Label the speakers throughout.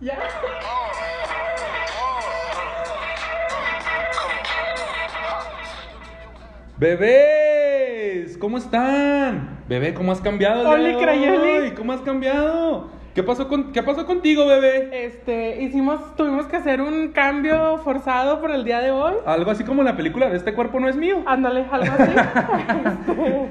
Speaker 1: Ya.
Speaker 2: Bebés, ¿cómo están? Bebé, ¿cómo has cambiado?
Speaker 1: Oli, Crayoli.
Speaker 2: ¿Cómo has cambiado? ¿Qué pasó, con, ¿Qué pasó contigo, bebé?
Speaker 1: Este, hicimos, tuvimos que hacer un cambio forzado por el día de hoy.
Speaker 2: Algo así como la película de Este cuerpo no es mío.
Speaker 1: Ándale, algo así. Este,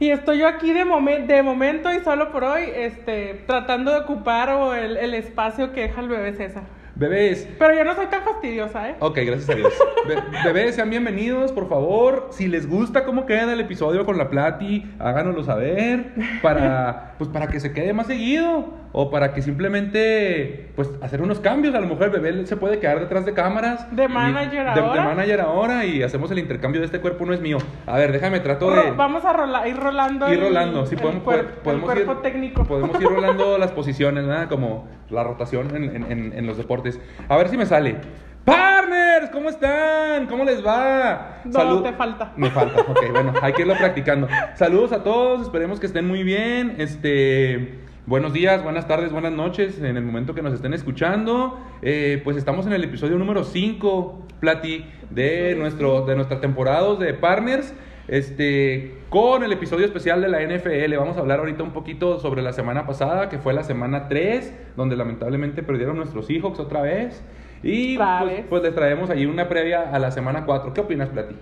Speaker 1: y estoy yo aquí de, momen- de momento y solo por hoy, este, tratando de ocupar o el, el espacio que deja el bebé César.
Speaker 2: Bebés,
Speaker 1: Pero yo no soy tan fastidiosa, ¿eh?
Speaker 2: Ok, gracias a Dios. Be- bebés, sean bienvenidos, por favor. Si les gusta cómo queda el episodio con la Plati, háganoslo saber para, pues, para que se quede más seguido o para que simplemente, pues, hacer unos cambios. A lo mejor el bebé se puede quedar detrás de cámaras.
Speaker 1: De manager
Speaker 2: de- De,
Speaker 1: ahora.
Speaker 2: manager ahora y hacemos el intercambio de este cuerpo no es mío. A ver, déjame, trato de...
Speaker 1: Vamos a rola- ir rolando.
Speaker 2: Ir rolando, sí,
Speaker 1: el
Speaker 2: podemos, podemos
Speaker 1: el cuerpo
Speaker 2: ir,
Speaker 1: técnico.
Speaker 2: Podemos ir rolando las posiciones, ¿verdad? Como la rotación en, en- en- en los deportes. A ver si me sale. Partners, ¿cómo están? ¿Cómo les va?
Speaker 1: No, te falta.
Speaker 2: Me falta, ok, bueno, hay que irlo practicando. Saludos a todos, esperemos que estén muy bien. Este, buenos días, buenas tardes, buenas noches en el momento que nos estén escuchando. Eh, pues estamos en el episodio número 5, Plati, de, nuestro, de nuestra temporada de Partners. Este, con el episodio especial de la NFL, vamos a hablar ahorita un poquito sobre la semana pasada, que fue la semana 3, donde lamentablemente perdieron nuestros Seahawks otra vez. Y pues, pues les traemos ahí una previa a la semana 4. ¿Qué opinas, Plati?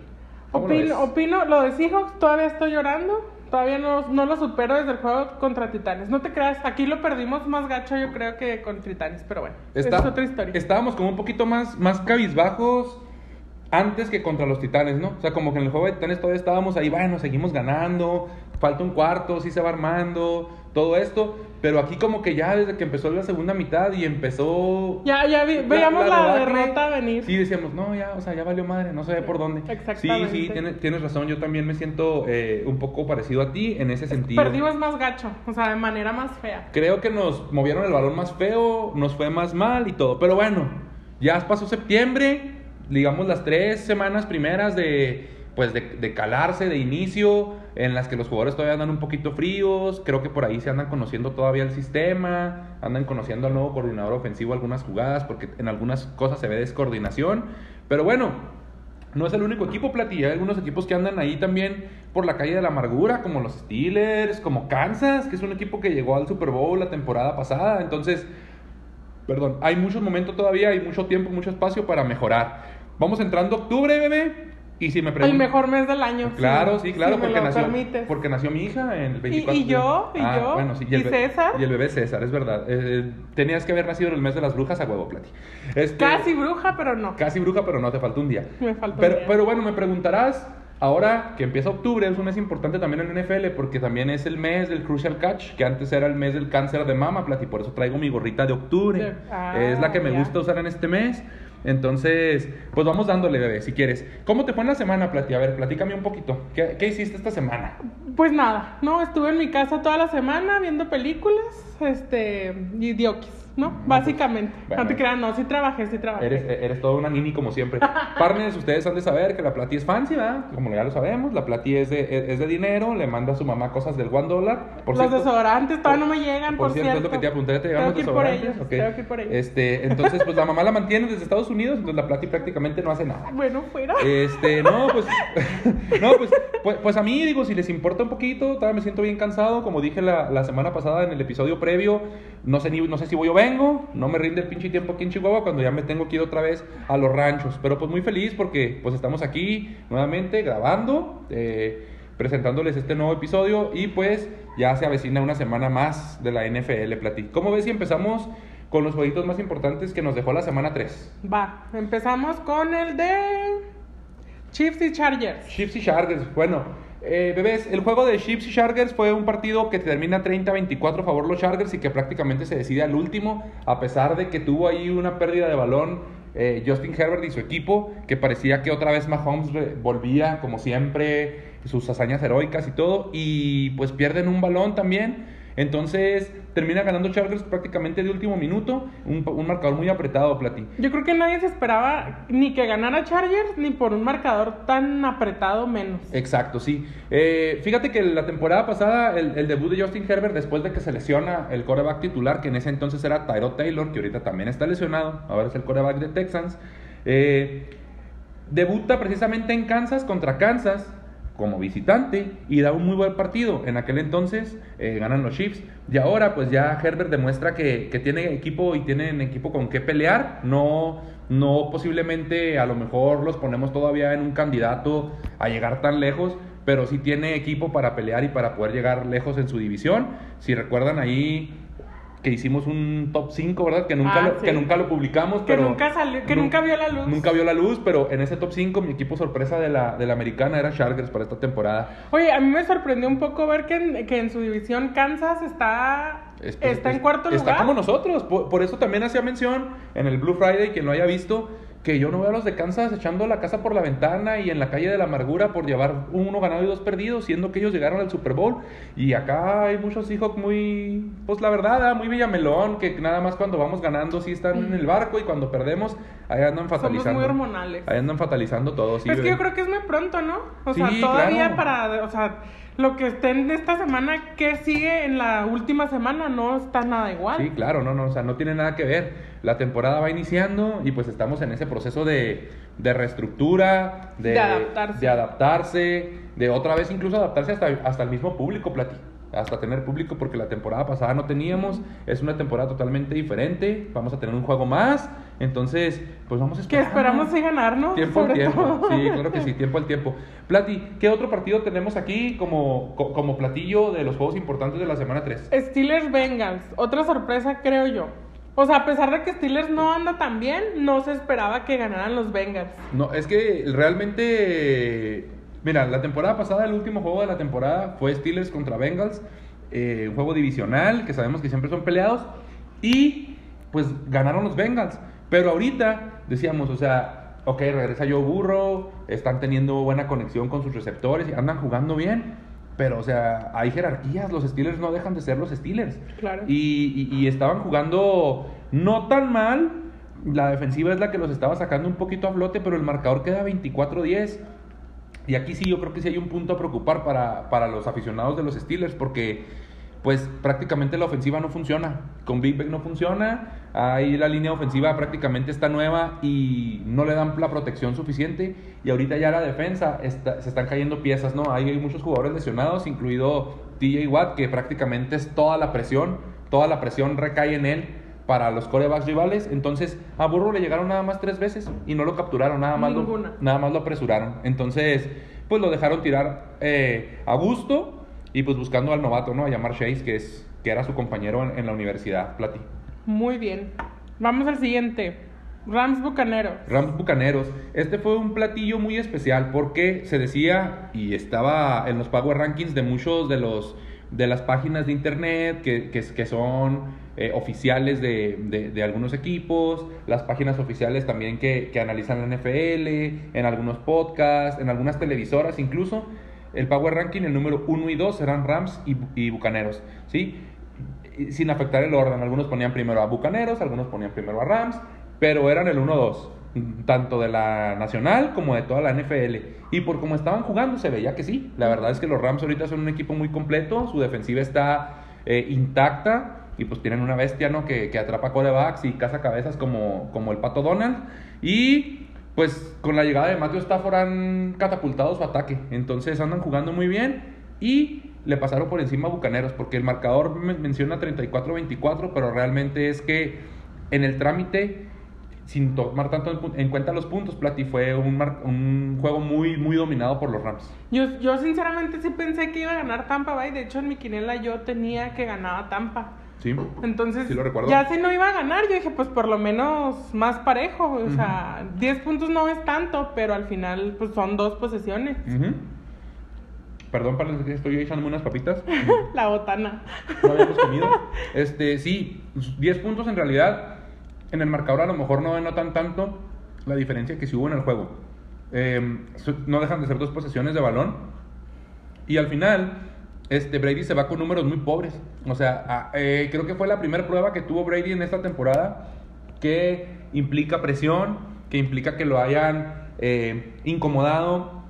Speaker 1: Opino, opino, lo de Seahawks todavía estoy llorando. Todavía no, no lo supero desde el juego contra Titanes. No te creas, aquí lo perdimos más gacho yo creo que con Titanes, pero bueno,
Speaker 2: Está-
Speaker 1: es otra historia.
Speaker 2: Estábamos como un poquito más, más cabizbajos antes que contra los Titanes, ¿no? O sea, como que en el juego de Titanes todavía estábamos ahí, bueno, seguimos ganando, falta un cuarto, sí se va armando, todo esto. Pero aquí como que ya desde que empezó la segunda mitad y empezó...
Speaker 1: Ya, ya vi- veíamos la,
Speaker 2: debacle,
Speaker 1: derrota venir.
Speaker 2: Sí, decíamos, no, ya, o sea, ya valió madre, no sé por dónde.
Speaker 1: Exactamente.
Speaker 2: Sí, sí, tienes, tienes razón, yo también me siento eh, un poco parecido a ti en ese sentido.
Speaker 1: Perdimos más gacho, o sea, de manera más fea.
Speaker 2: Creo que nos movieron el balón más feo, nos fue más mal y todo. Pero bueno, ya pasó septiembre, digamos las tres semanas primeras de, pues de, de calarse, de inicio, en las que los jugadores todavía andan un poquito fríos. Creo que por ahí se andan conociendo todavía el sistema, andan conociendo al nuevo coordinador ofensivo algunas jugadas, porque en algunas cosas se ve descoordinación. Pero bueno, no es el único equipo, Plati. Hay algunos equipos que andan ahí también por la calle de la amargura, como los Steelers, como Kansas, que es un equipo que llegó al Super Bowl la temporada pasada. Entonces, perdón, hay muchos momentos todavía, hay mucho tiempo, mucho espacio para mejorar. Vamos entrando octubre, bebé. Y si me
Speaker 1: El mejor mes del año.
Speaker 2: Claro,
Speaker 1: si-
Speaker 2: sí, claro,
Speaker 1: si
Speaker 2: porque, nació,
Speaker 1: permites.
Speaker 2: porque nació mi hija en el 24
Speaker 1: y yo? ¿Y yo?
Speaker 2: bueno, sí, el
Speaker 1: ¿Y César?
Speaker 2: Y el bebé César, es verdad. Eh, tenías que haber nacido en el mes de las brujas a huevo, Plati. Este-
Speaker 1: Casi bruja, pero no.
Speaker 2: Casi bruja, pero no, te falta un día.
Speaker 1: Me falta un
Speaker 2: pero,
Speaker 1: día.
Speaker 2: Pero bueno, me preguntarás, ahora que empieza octubre, es un mes importante también en NFL, porque también es el mes del Crucial Catch, que antes era el mes del cáncer de mama, Plati, por eso traigo mi gorrita de octubre.
Speaker 1: Ah,
Speaker 2: es la que me
Speaker 1: ya.
Speaker 2: gusta usar en este mes. Entonces, pues vamos dándole, bebé, si quieres. ¿Cómo te fue en la semana, Plati? A ver, platícame un poquito. ¿Qué, qué hiciste esta semana?
Speaker 1: Pues nada, no, estuve en mi casa toda la semana viendo películas, este, y diokis, ¿no? Básicamente.
Speaker 2: bueno.
Speaker 1: no te creas, no, sí trabajé, sí trabajé.
Speaker 2: Eres, eres toda una nini como siempre. Partners, ustedes han de saber que la Plati es fancy, ¿verdad? Como ya lo sabemos, la Plati es de, es de dinero, le manda a su mamá cosas del one dólar. Por
Speaker 1: Los
Speaker 2: cierto-
Speaker 1: desodorantes todavía
Speaker 2: por-
Speaker 1: no me llegan,
Speaker 2: Por
Speaker 1: por,
Speaker 2: cierto, es lo que te a ¿ya te llegaron
Speaker 1: ir por
Speaker 2: desodorantes?
Speaker 1: ellos,
Speaker 2: Ok.
Speaker 1: tengo que ir por ellos.
Speaker 2: Este, entonces, pues la mamá la mantiene desde Estados Unidos, entonces la Plati prácticamente no hace nada.
Speaker 1: Bueno, fuera.
Speaker 2: Este, no, pues, no, pues, pues, pues a mí, digo, si les importa un poquito, todavía me siento bien cansado, como dije la, la semana pasada en el episodio previo, no sé, ni, no sé si voy o vengo, no me rinde el pinche tiempo aquí en Chihuahua cuando ya me tengo que ir otra vez a los ranchos, pero pues muy feliz porque pues estamos aquí nuevamente grabando, eh, presentándoles este nuevo episodio y pues ya se avecina una semana más de la NFL, Plati. ¿Cómo ves si empezamos con los jueguitos más importantes que nos dejó la semana 3?
Speaker 1: Va, empezamos con el de Chiefs y Chargers.
Speaker 2: Chiefs y Chargers. Bueno, eh, bebés, el juego de Chiefs y Chargers fue un partido que termina 30-24 a favor los Chargers y que prácticamente se decide al último, a pesar de que tuvo ahí una pérdida de balón eh, Justin Herbert y su equipo, que parecía que otra vez Mahomes volvía, como siempre, sus hazañas heroicas y todo, y pues pierden un balón también. Entonces, termina ganando Chargers prácticamente de último minuto, un, un marcador muy apretado, Plati.
Speaker 1: Yo creo que nadie se esperaba ni que ganara Chargers, ni por un marcador tan apretado menos.
Speaker 2: Exacto, sí. Eh, fíjate que la temporada pasada, el, el, debut de Justin Herbert, después de que se lesiona el coreback titular, que en ese entonces era Tyro Taylor, que ahorita también está lesionado, ahora es el coreback de Texans, eh, debuta precisamente en Kansas contra Kansas como visitante y da un muy buen partido. En aquel entonces eh, ganan los Chiefs. Y ahora pues ya Herbert demuestra que, que tiene equipo y tienen equipo con qué pelear. No, no posiblemente a lo mejor los ponemos todavía en un candidato a llegar tan lejos. Pero sí tiene equipo para pelear y para poder llegar lejos en su división. Si recuerdan ahí que hicimos un top 5, ¿verdad? Que nunca,
Speaker 1: Ah,
Speaker 2: lo,
Speaker 1: sí.
Speaker 2: que nunca lo publicamos,
Speaker 1: Que
Speaker 2: pero...
Speaker 1: nunca salió, que
Speaker 2: nu-
Speaker 1: nunca vio la luz.
Speaker 2: Nunca vio la luz, pero en ese top 5 mi equipo sorpresa de la, de la americana era Chargers para esta temporada.
Speaker 1: Oye, a mí me sorprendió un poco ver que en, que en su división Kansas está,
Speaker 2: Es-
Speaker 1: está
Speaker 2: es-
Speaker 1: en cuarto
Speaker 2: Está
Speaker 1: lugar.
Speaker 2: como nosotros, por, por eso también hacía mención en el Blue Friday, quien lo haya visto, que yo no veo a los de Kansas echando la casa por la ventana y en la calle de la amargura por llevar uno ganado y dos perdidos, siendo que ellos llegaron al Super Bowl. Y acá hay muchos Seahawks muy, pues la verdad, muy Villamelón, que nada más cuando vamos ganando sí están en el barco y cuando perdemos ahí andan
Speaker 1: Somos
Speaker 2: fatalizando.
Speaker 1: muy hormonales.
Speaker 2: Ahí andan fatalizando todo. sí,
Speaker 1: es que yo creo que es muy pronto, ¿no? O sea, todavía
Speaker 2: claro.
Speaker 1: para, o sea, lo que esté en esta semana, ¿qué sigue en la última semana? No está nada igual.
Speaker 2: Sí, claro, no, no, o sea, no tiene nada que ver. La temporada va iniciando y pues estamos en ese proceso de, de reestructura, de,
Speaker 1: De adaptarse.
Speaker 2: de adaptarse, de otra vez incluso adaptarse hasta, hasta el mismo público, Plati. Hasta tener público porque la temporada pasada no teníamos, es una temporada totalmente diferente, vamos a tener un juego más, entonces pues vamos a
Speaker 1: Que
Speaker 2: esperar.
Speaker 1: esperamos sí ganar, ¿no?
Speaker 2: Tiempo al tiempo,
Speaker 1: todo.
Speaker 2: sí, claro que sí, tiempo al tiempo. Plati, ¿qué otro partido tenemos aquí como, co- como platillo de los juegos importantes de la semana 3?
Speaker 1: Steelers Bengals, otra sorpresa creo yo. O sea, a pesar de que Steelers no anda tan bien, no se esperaba que ganaran los Bengals.
Speaker 2: No, es que realmente. Mira, la temporada pasada, el último juego de la temporada fue Steelers contra Bengals. eh, un juego divisional que sabemos que siempre son peleados. Y pues ganaron los Bengals. Pero ahorita decíamos, o sea, ok, regresa Joe Burrow. Están teniendo buena conexión con sus receptores y andan jugando bien. Pero, o sea, hay jerarquías. Los Steelers no dejan de ser los Steelers.
Speaker 1: Claro.
Speaker 2: Y, y- y estaban jugando no tan mal. La defensiva es la que los estaba sacando un poquito a flote, pero el marcador queda 24-10. Y aquí sí yo creo que sí hay un punto a preocupar para, para los aficionados de los Steelers, porque pues prácticamente la ofensiva no funciona. Con Big Ben no funciona. Ahí la línea ofensiva prácticamente está nueva y no le dan la protección suficiente. Y ahorita ya la defensa está- se están cayendo piezas, ¿no? Hay, hay muchos jugadores lesionados, incluido TJ Watt, que prácticamente es toda la presión. Toda la presión recae en él para los corebacks rivales. Entonces, a Burrow le llegaron nada más tres veces y no lo capturaron, nada más, lo,
Speaker 1: Ninguna.
Speaker 2: nada más lo apresuraron. Entonces, pues lo dejaron tirar eh, a gusto y pues buscando al novato, ¿no? A llamar Chase, que, es, que era su compañero en, en la universidad, Plati.
Speaker 1: Muy bien. Vamos al siguiente. Rams Bucaneros.
Speaker 2: Rams Bucaneros. Este fue un platillo muy especial porque se decía y estaba en los Power Rankings de muchos de los de las páginas de internet que, que, que son eh, oficiales de, de- de algunos equipos, las páginas oficiales también que, que analizan la NFL, en algunos podcasts, en algunas televisoras incluso. El Power Ranking, el número 1 y 2 serán Rams y, y Bucaneros, ¿sí? Sin afectar el orden. Algunos ponían primero a Bucaneros, algunos ponían primero a Rams, pero eran el 1-2, tanto de la nacional como de toda la NFL. Y por cómo estaban jugando se veía que sí. La verdad es que los Rams ahorita son un equipo muy completo, su defensiva está eh, intacta y pues tienen una bestia, ¿no? Que, que atrapa corebacks y caza cabezas como, como el Pato Donald. Y pues con la llegada de Matthew Stafford han catapultado su ataque. Entonces andan jugando muy bien y le pasaron por encima a Bucaneros porque el marcador me- menciona 34-24, pero realmente es que en el trámite, sin tomar tanto en cuenta los puntos, Plati fue un, mar- un juego muy, muy dominado por los Rams.
Speaker 1: Yo, yo sinceramente sí pensé que iba a ganar Tampa Bay. De hecho, en mi quinela yo tenía que ganaba Tampa.
Speaker 2: ¿Sí?
Speaker 1: Entonces,
Speaker 2: Sí lo recuerdo.
Speaker 1: ya si no iba a ganar, yo dije, pues por lo menos más parejo. O sea, 10 puntos no es tanto, pero al final, pues son dos posesiones.
Speaker 2: Perdón para que estoy echándome unas papitas.
Speaker 1: La botana.
Speaker 2: no habíamos comido. Este, sí, 10 puntos en realidad. En el marcador a lo mejor no denotan tanto la diferencia que sí hubo en el juego. Eh, su- no dejan de ser dos posesiones de balón. Y al final, este, Brady se va con números muy pobres. O sea, eh, creo que fue la primera prueba que tuvo Brady en esta temporada que implica presión, que implica que lo hayan eh, incomodado,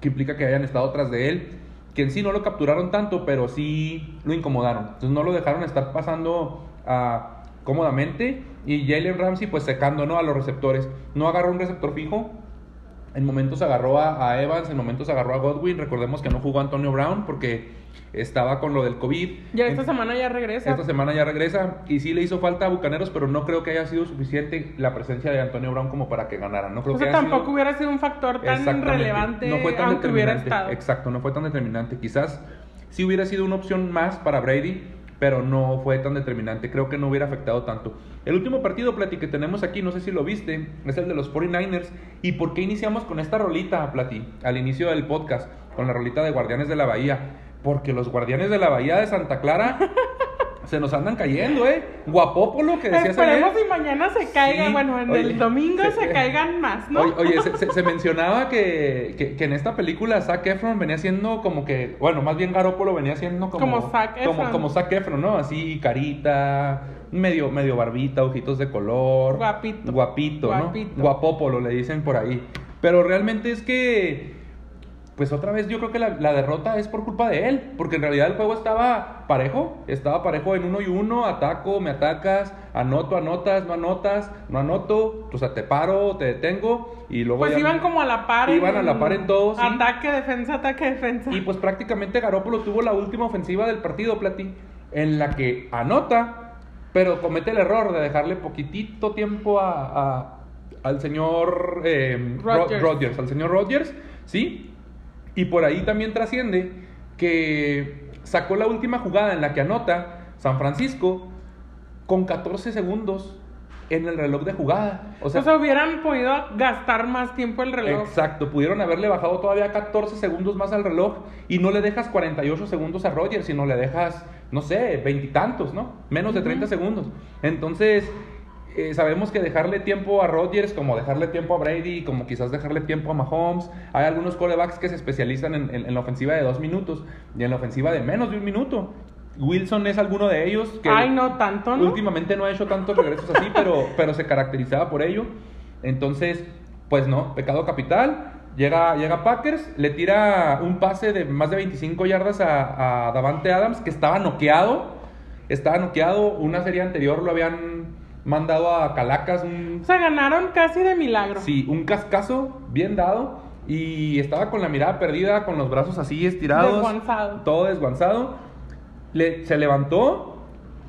Speaker 2: que implica que hayan estado tras de él, que en sí no lo capturaron tanto, pero sí lo incomodaron. Entonces no lo dejaron estar pasando ah, cómodamente y Jalen Ramsey pues secando ¿no? a los receptores. No agarró un receptor fijo, en momentos agarró a, a Evans, en momentos agarró a Godwin. Recordemos que no jugó Antonio Brown porque estaba con lo del COVID.
Speaker 1: Ya esta
Speaker 2: En-
Speaker 1: semana ya regresa.
Speaker 2: esta semana ya regresa y sí le hizo falta a Bucaneros, pero no creo que haya sido suficiente la presencia de Antonio Brown como para que ganaran. No creo
Speaker 1: o sea,
Speaker 2: que
Speaker 1: tampoco
Speaker 2: sido-
Speaker 1: hubiera sido un factor tan relevante
Speaker 2: no fue tan
Speaker 1: aunque hubiera
Speaker 2: determinante.
Speaker 1: estado.
Speaker 2: Exacto, no fue tan determinante. Quizás sí hubiera sido una opción más para Brady, pero no fue tan determinante. Creo que no hubiera afectado tanto. El último partido, Plati, que tenemos aquí, no sé si lo viste, es el de los 49ers. ¿Y por qué iniciamos con esta rolita, Plati, al inicio del podcast, con la rolita de Guardianes de la Bahía? Porque los Guardianes de la Bahía de Santa Clara se nos andan cayendo, ¿eh? Guapópolo, que decías ayer.
Speaker 1: Esperemos y mañana se caiga,
Speaker 2: Sí,
Speaker 1: bueno, en
Speaker 2: oye,
Speaker 1: el domingo
Speaker 2: se-
Speaker 1: se, caigan más, ¿no?
Speaker 2: Oye, oye, se, se- se mencionaba que, que, que en esta película Zac Efron venía siendo como que, bueno, más bien Garópolo venía siendo como...
Speaker 1: Como Zac
Speaker 2: Como,
Speaker 1: Efron.
Speaker 2: como Zac Efron, ¿no? Así, carita, medio, medio barbita, ojitos de color.
Speaker 1: Guapito.
Speaker 2: Guapito, ¿no?
Speaker 1: Guapito.
Speaker 2: Guapópolo le dicen por ahí. Pero realmente es que... Pues otra vez yo creo que la, la derrota es por culpa de él, porque en realidad el juego estaba parejo, estaba parejo en uno y uno, ataco, me atacas, anoto, anotas, no anotas, no anoto, o sea, te paro, te detengo y luego
Speaker 1: pues iban como a la par. en-
Speaker 2: Iban a la par en todo, sí.
Speaker 1: Ataque, defensa, ataque, defensa.
Speaker 2: Y pues prácticamente Garópolo tuvo la última ofensiva del partido, Plati, en la que anota, pero comete el error de dejarle poquitito tiempo a, a- al señor eh, Ro-
Speaker 1: Rodgers.
Speaker 2: Rodgers, al señor Rodgers, ¿sí? Y por ahí también trasciende que sacó la última jugada en la que anota San Francisco con 14 segundos en el reloj de jugada. O sea,
Speaker 1: o sea, hubieran podido gastar más tiempo el reloj.
Speaker 2: Exacto, pudieron haberle bajado todavía 14 segundos más al reloj y no le dejas 48 segundos a Rogers, sino le dejas, no sé, veintitantos, ¿no? Menos de 30 segundos. Entonces, eh, sabemos que dejarle tiempo a Rodgers, como dejarle tiempo a Brady, como quizás dejarle tiempo a Mahomes, hay algunos corebacks que se especializan en, en- en la ofensiva de dos minutos y en la ofensiva de menos de un minuto. Wilson es alguno de ellos que
Speaker 1: Ay, no tanto, ¿no?
Speaker 2: últimamente no ha hecho tantos regresos así, pero, pero se caracterizaba por ello. Entonces, pues no, pecado capital. Llega, llega Packers, le tira un pase de más de 25 yardas a, a Davante Adams, que estaba noqueado. Estaba noqueado. Una serie anterior lo habían mandado a Calacas, un,
Speaker 1: O sea, ganaron casi de milagro.
Speaker 2: sí, un cascazo bien dado. Y estaba con la mirada perdida, con los brazos así estirados.
Speaker 1: Desguanzado.
Speaker 2: Todo desguanzado. Le- se levantó,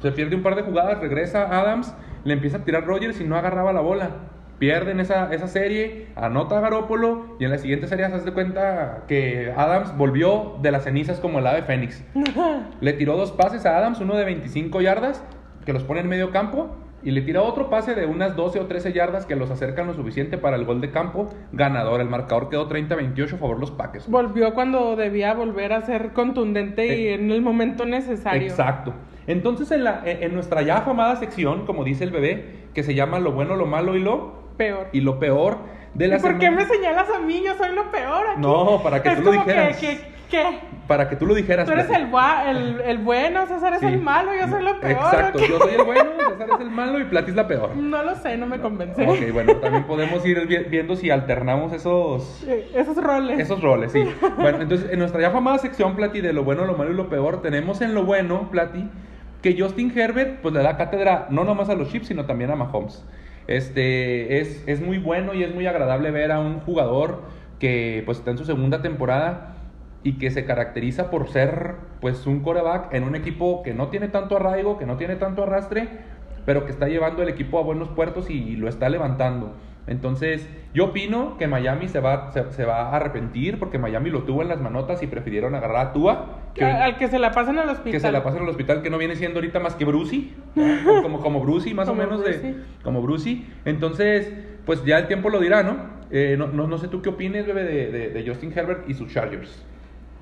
Speaker 2: se pierde un par de jugadas, regresa Adams, le empieza a tirar Rogers y no agarraba la bola. Pierden esa, esa serie, anota a Garópolo y en la siguiente serie se hace cuenta que Adams volvió de las cenizas como el ave fénix. Le tiró dos pases a Adams, uno de 25 yardas, que los pone en medio campo, y le tira otro pase de unas 12 o 13 yardas que los acercan lo suficiente para el gol de campo ganador. El marcador quedó 30-28 a favor de los Packers.
Speaker 1: Volvió cuando debía volver a ser contundente y
Speaker 2: Eh,
Speaker 1: en el momento necesario.
Speaker 2: Exacto. Entonces, en, la, en nuestra ya afamada sección, como dice el bebé, que se llama lo bueno, lo malo y lo,
Speaker 1: Peor.
Speaker 2: y lo peor de la
Speaker 1: ¿Y por qué me señalas a mí? Yo soy lo peor aquí.
Speaker 2: No, para que
Speaker 1: Es
Speaker 2: tú lo
Speaker 1: como
Speaker 2: dijeras.
Speaker 1: Que, que,
Speaker 2: Para que tú lo dijeras.
Speaker 1: tú eres el, el, el bueno, César es
Speaker 2: Sí.
Speaker 1: el malo, yo soy lo peor.
Speaker 2: Exacto,
Speaker 1: ¿o qué?
Speaker 2: yo soy el bueno, César es el malo y Plati es la peor.
Speaker 1: No lo sé, no me convence.
Speaker 2: Ok, bueno, también podemos ir vi- viendo si alternamos esos,
Speaker 1: Esos roles.
Speaker 2: esos roles, sí. Bueno, entonces en nuestra ya famada sección, Plati, de lo bueno, lo malo y lo peor, tenemos en lo bueno, Plati, que Justin Herbert pues le da cátedra no nomás a los Chiefs, sino también a Mahomes. Este, es, es muy bueno y es muy agradable ver a un jugador que pues está en su segunda temporada y que se caracteriza por ser pues un coreback en un equipo que no tiene tanto arraigo, que no tiene tanto arrastre, pero que está llevando el equipo a buenos puertos y lo está levantando. Entonces, yo opino que Miami se va, se, se va a arrepentir porque Miami lo tuvo en las manotas y prefirieron agarrar a Tua, que,
Speaker 1: Al que se la pasan al hospital.
Speaker 2: que se la pasen al hospital, que no viene siendo ahorita más que Brucey, como, como Brucey, más
Speaker 1: Como
Speaker 2: o menos de como Brucey. Entonces, pues ya el tiempo lo dirá, ¿no? Eh, no, no, no sé tú qué opines, bebé, de, de, de Justin Herbert y sus Chargers.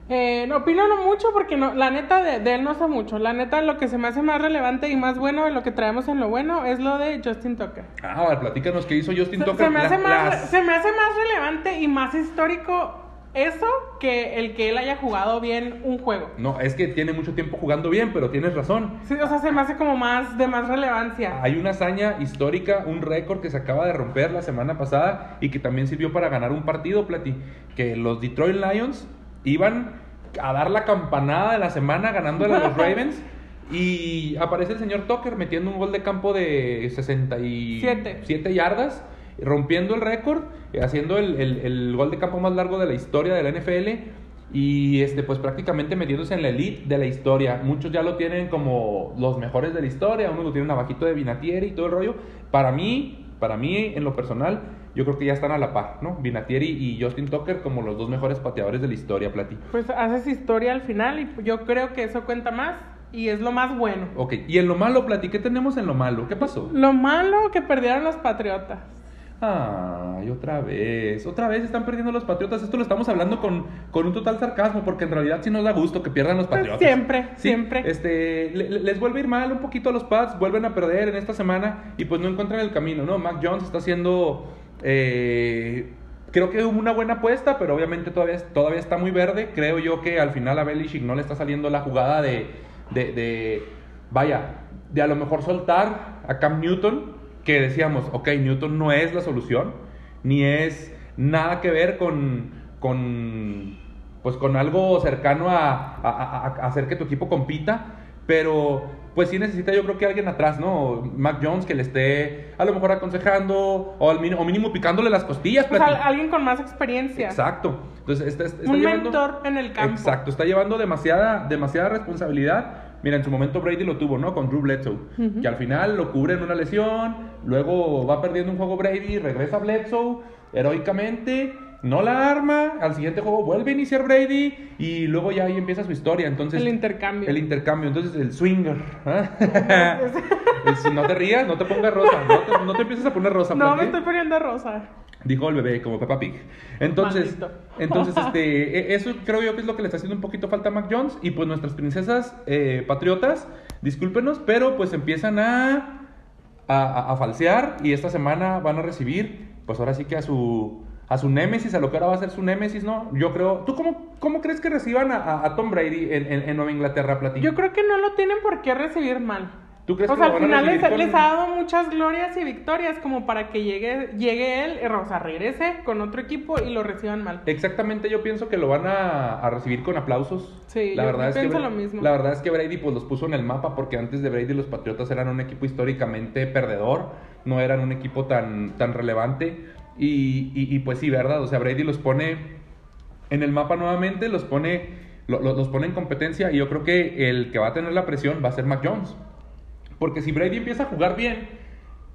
Speaker 1: Eh, no opino no mucho porque no, la neta de, de él no sé mucho. La neta lo que se me hace más relevante y más bueno de lo que traemos en lo bueno es lo de Justin Tucker.
Speaker 2: Ah, a ver, platícanos qué hizo Justin
Speaker 1: Se,
Speaker 2: Tucker.
Speaker 1: se me hace
Speaker 2: La-
Speaker 1: más,
Speaker 2: las-
Speaker 1: se me hace más relevante y más histórico eso que el que él haya jugado bien un juego.
Speaker 2: No, es que tiene mucho tiempo jugando bien, pero tienes razón.
Speaker 1: Sí, o sea, se me hace como más de más relevancia.
Speaker 2: Hay una hazaña histórica, un récord que se acaba de romper la semana pasada y que también sirvió para ganar un partido, Plati. Que los Detroit Lions iban a dar la campanada de la semana ganando a los Ravens. Y aparece el señor Tucker metiendo un gol de campo de 67
Speaker 1: Siete.
Speaker 2: yardas, rompiendo el récord, eh, haciendo el, el- el gol de campo más largo de la historia de la NFL. Y este, pues prácticamente metiéndose en la elite de la historia. Muchos ya lo tienen como los mejores de la historia, unos lo tienen abajito de Vinatieri y todo el rollo. Para mí, para mí, en lo personal, yo creo que ya están a la par, ¿no? Vinatieri y Justin Tucker como los dos mejores pateadores de la historia, Plati.
Speaker 1: Pues haces historia al final y yo creo que eso cuenta más y es lo más bueno.
Speaker 2: Ok, y en lo malo, Plati, ¿qué tenemos en lo malo? ¿Qué pasó?
Speaker 1: Lo malo que perdieron los Patriotas.
Speaker 2: Ay, otra vez, otra vez están perdiendo los Patriotas. Esto lo estamos hablando con, con un total sarcasmo, porque en realidad sí nos da gusto que pierdan los
Speaker 1: Pues
Speaker 2: Patriotas.
Speaker 1: siempre,
Speaker 2: Sí,
Speaker 1: siempre.
Speaker 2: Este, le- le- les vuelve a ir mal un poquito a los Pats, vuelven a perder en esta semana y pues no encuentran el camino, ¿no? Mac Jones está haciendo, eh, creo que hubo una buena apuesta, pero obviamente todavía, todavía está muy verde. Creo yo que al final a Belichick no le está saliendo la jugada de, de, vaya, de a lo mejor soltar a Cam Newton, que decíamos, ok, Newton no es la solución, ni es nada que ver con, con pues con algo cercano a hacer que tu equipo compita, pero pues sí necesita yo creo que alguien atrás, ¿no? Mac Jones que le esté a lo mejor aconsejando o, al mínimo, o mínimo picándole las costillas.
Speaker 1: Pues al- alguien con más experiencia.
Speaker 2: Exacto. Entonces, está, está
Speaker 1: Un
Speaker 2: llevando-
Speaker 1: mentor en el campo.
Speaker 2: Exacto, está llevando demasiada, demasiada responsabilidad. Mira, en su momento Brady lo tuvo, ¿no? Con Drew Bledsoe. Que al final lo cubre en una lesión, luego va perdiendo un juego Brady, regresa Bledsoe heroicamente, no la arma, al siguiente juego vuelve a iniciar Brady y luego ya ahí empieza su historia. Entonces,
Speaker 1: El intercambio.
Speaker 2: El intercambio, entonces el swinger. ¿ah? No te rías, no te pongas rosa, no te, no te empieces a poner rosa.
Speaker 1: No, me estoy poniendo rosa.
Speaker 2: Dijo el bebé, como Peppa Pig. Entonces,
Speaker 1: Maldito.
Speaker 2: entonces este, e- eso creo yo que es lo que le está haciendo un poquito falta a Mac Jones. Y pues nuestras princesas eh, patriotas, discúlpenos, pero pues empiezan a, a- a falsear. Y esta semana van a recibir, pues ahora sí que a su, a su némesis, a lo que ahora va a ser su némesis, ¿no? Yo creo. ¿Tú cómo, cómo crees que reciban a, a- Tom Brady en, en- en Nueva Inglaterra, Platillo?
Speaker 1: Yo creo que no lo tienen por qué recibir mal.
Speaker 2: ¿Tú crees
Speaker 1: o
Speaker 2: que
Speaker 1: sea,
Speaker 2: lo
Speaker 1: al final les,
Speaker 2: con-
Speaker 1: les ha dado muchas glorias y victorias como para que llegue, llegue él, o sea, regrese con otro equipo y lo reciban mal.
Speaker 2: Exactamente, yo pienso que lo van a, a recibir con aplausos.
Speaker 1: Sí,
Speaker 2: la
Speaker 1: yo-
Speaker 2: verdad es que
Speaker 1: pienso
Speaker 2: Bra-
Speaker 1: lo mismo.
Speaker 2: La verdad es que Brady pues los puso en el mapa porque antes de Brady los Patriotas eran un equipo históricamente perdedor, no eran un equipo tan, tan relevante y, y- y, pues sí, verdad, o sea, Brady los pone en el mapa nuevamente, los pone, lo- lo- los pone en competencia y yo creo que el que va a tener la presión va a ser Mac Jones. Porque si Brady empieza a jugar bien,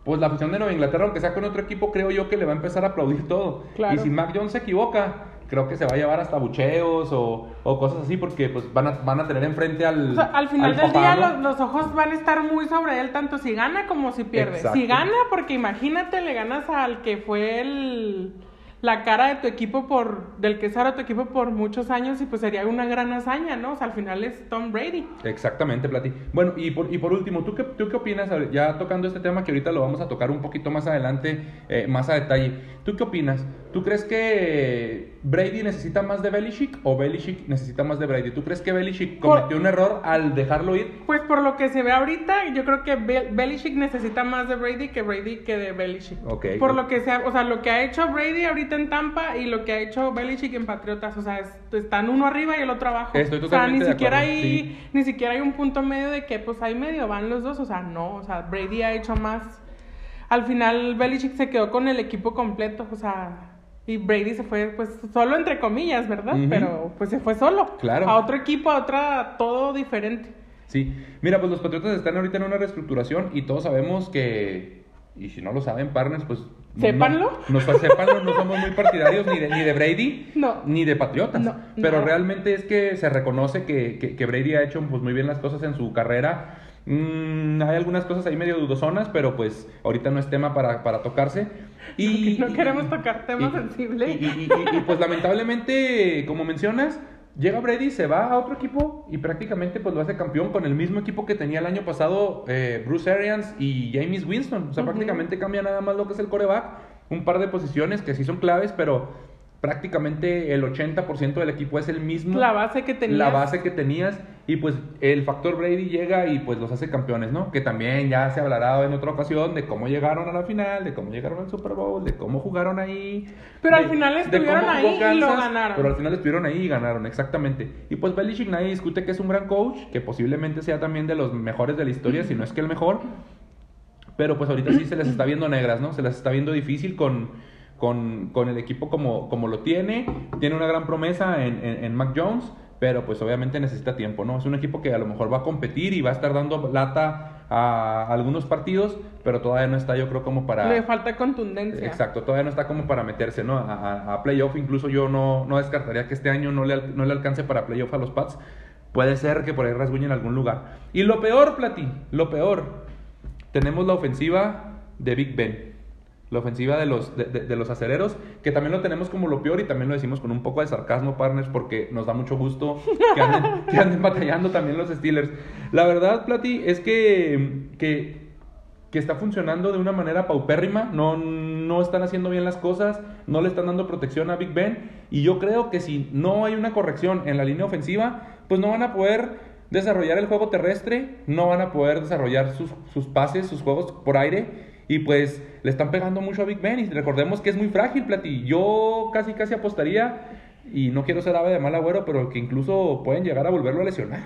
Speaker 2: pues la afición de Nueva Inglaterra, aunque sea con otro equipo, creo yo que le va a empezar a aplaudir todo.
Speaker 1: Claro.
Speaker 2: Y si Mac Jones se equivoca, creo que se va a llevar hasta bucheos o, o cosas así, porque pues van a, van a tener enfrente al.
Speaker 1: O sea, al final del
Speaker 2: papá,
Speaker 1: día
Speaker 2: ¿no?
Speaker 1: los, los ojos van a estar muy sobre él, tanto si gana como si pierde.
Speaker 2: Exacto.
Speaker 1: Si gana, porque imagínate, le ganas al que fue el, la cara de tu equipo por, del que era tu equipo por muchos años y pues sería una gran hazaña, ¿no? O sea, al final es Tom Brady.
Speaker 2: Exactamente, Plati. Bueno, y por, y por último, ¿tú qué, ¿tú qué opinas? Ya tocando este tema que ahorita lo vamos a tocar un poquito más adelante, eh, más a detalle. ¿Tú qué opinas? ¿Tú crees que Brady necesita más de Belichick o Belichick necesita más de Brady? ¿Tú crees que Belichick
Speaker 1: Por-
Speaker 2: cometió un error al dejarlo ir?
Speaker 1: Pues por lo que se ve ahorita, yo creo que Bel- Belichick necesita más de Brady que Brady que de Belichick.
Speaker 2: Ok.
Speaker 1: Por lo que sea, o sea, lo que ha hecho Brady ahorita en Tampa y lo que ha hecho Belichick en Patriotas, o sea, es- están uno arriba y el otro abajo.
Speaker 2: Estoy
Speaker 1: o sea, ni
Speaker 2: totalmente
Speaker 1: siquiera hay
Speaker 2: sí.
Speaker 1: ni siquiera hay un punto medio de que pues ahí medio van los dos, o sea, no, o sea, Brady ha hecho más. Al final Belichick se quedó con el equipo completo, o sea, y Brady se fue pues solo entre comillas, ¿verdad? Pero pues se fue solo.
Speaker 2: Claro.
Speaker 1: A otro equipo, a otra todo diferente.
Speaker 2: Sí, mira, pues los Patriotas están ahorita en una reestructuración y todos sabemos que, y si no lo saben, partners, pues...
Speaker 1: Sépanlo.
Speaker 2: No, no, sépanlo, no somos muy partidarios ni de, ni de Brady,
Speaker 1: No.
Speaker 2: ni de Patriotas.
Speaker 1: No,
Speaker 2: pero realmente es que se reconoce que, que- que Brady ha hecho pues, muy bien las cosas en su carrera. Mm, hay algunas cosas ahí medio dudosonas, pero pues ahorita no es tema para, para tocarse. Y,
Speaker 1: No queremos tocar temas sensibles.
Speaker 2: Y, y- y- y, pues lamentablemente, como mencionas, llega Brady, se va a otro equipo y prácticamente pues lo hace campeón con el mismo equipo que tenía el año pasado eh, Bruce Arians y James Winston. O sea, prácticamente cambia nada más lo que es el coreback, un par de posiciones que sí son claves, pero prácticamente el 80% del equipo es el mismo.
Speaker 1: La base que tenías.
Speaker 2: La base que tenías. Y pues el factor Brady llega y pues los hace campeones, ¿no? Que también ya se hablará en otra ocasión de cómo llegaron a la final, de cómo llegaron al Super Bowl, de cómo jugaron ahí.
Speaker 1: Pero
Speaker 2: de-
Speaker 1: al final estuvieron ahí y lo ganaron.
Speaker 2: Pero al final estuvieron ahí y ganaron, exactamente. Y pues Belichick nadie discute que es un gran coach, que posiblemente sea también de los mejores de la historia, si no es que el mejor. Pero pues ahorita sí se les está viendo negras, ¿no? Se les está viendo difícil con, con, con el equipo como, como lo tiene. Tiene una gran promesa en, en, en Mac Jones, pero pues obviamente necesita tiempo, ¿no? Es un equipo que a lo mejor va a competir y va a estar dando lata a algunos partidos, pero todavía no está, yo creo, como para...
Speaker 1: Le falta contundencia.
Speaker 2: Exacto, todavía no está como para meterse, ¿no? A, playoff, incluso yo no, no descartaría que este año no le, no le alcance para playoff a los Pats. Puede ser que por ahí rasguñe en algún lugar. Y lo peor, Plati, lo peor, tenemos la ofensiva de Big Ben. La ofensiva de los, de, de- de los acereros, que también lo tenemos como lo peor y también lo decimos con un poco de sarcasmo, partners, porque nos da mucho gusto que anden, que anden batallando también los Steelers. La verdad, Plati, es que, que, que está funcionando de una manera paupérrima, no, no están haciendo bien las cosas, no le están dando protección a Big Ben, y yo creo que si no hay una corrección en la línea ofensiva, pues no van a poder desarrollar el juego terrestre, no van a poder desarrollar sus, sus pases, sus juegos por aire, y pues le están pegando mucho a Big Ben, y recordemos que es muy frágil, Plati, yo casi casi apostaría, y no quiero ser ave de mal agüero, pero que incluso pueden llegar a volverlo a lesionar.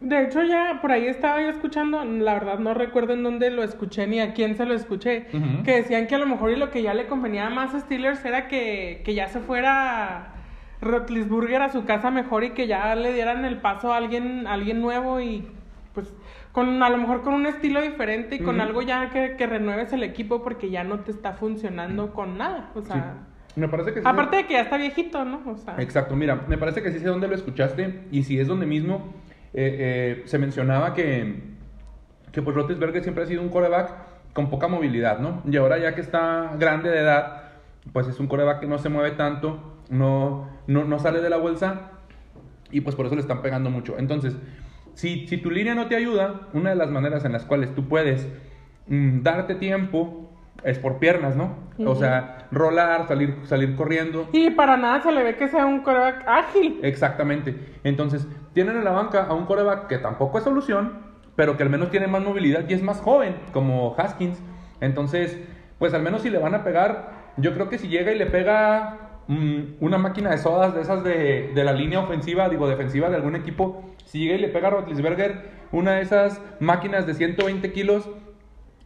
Speaker 1: De hecho, ya por ahí estaba yo escuchando, la verdad no recuerdo en dónde lo escuché ni a quién se lo escuché, que decían que a lo mejor y lo que ya le convenía más a Steelers era que, que ya se fuera Rotlisburger a su casa mejor y que ya le dieran el paso a alguien, a alguien nuevo y pues con a lo mejor con un estilo diferente y con algo ya que, que renueves el equipo porque ya no te está funcionando con nada. O sea,
Speaker 2: Sí. Me parece que sí.
Speaker 1: aparte de que ya está viejito, ¿no? O sea,
Speaker 2: Exacto, mira, me parece que sí sé dónde lo escuchaste y si es donde mismo eh, eh, se mencionaba que, que pues Roethlisberger siempre ha sido un coreback con poca movilidad, ¿no? Y ahora ya que está grande de edad, pues es un coreback que no se mueve tanto, no, no, no sale de la bolsa y pues por eso le están pegando mucho. Entonces, si, si tu línea no te ayuda, una de las maneras en las cuales tú puedes mm, darte tiempo es por piernas, ¿no? O sea, rolar, salir, salir corriendo.
Speaker 1: y para nada se le ve que sea un coreback ágil.
Speaker 2: Exactamente. Entonces, tienen en la banca a un coreback que tampoco es solución, pero que al menos tiene más movilidad y es más joven, como Haskins. Entonces, pues al menos si le van a pegar, yo creo que si llega y le pega una máquina de sodas de esas de, de la línea ofensiva, digo, defensiva de algún equipo, si llega y le pega a Rotlisberger una de esas máquinas de 120 kilos,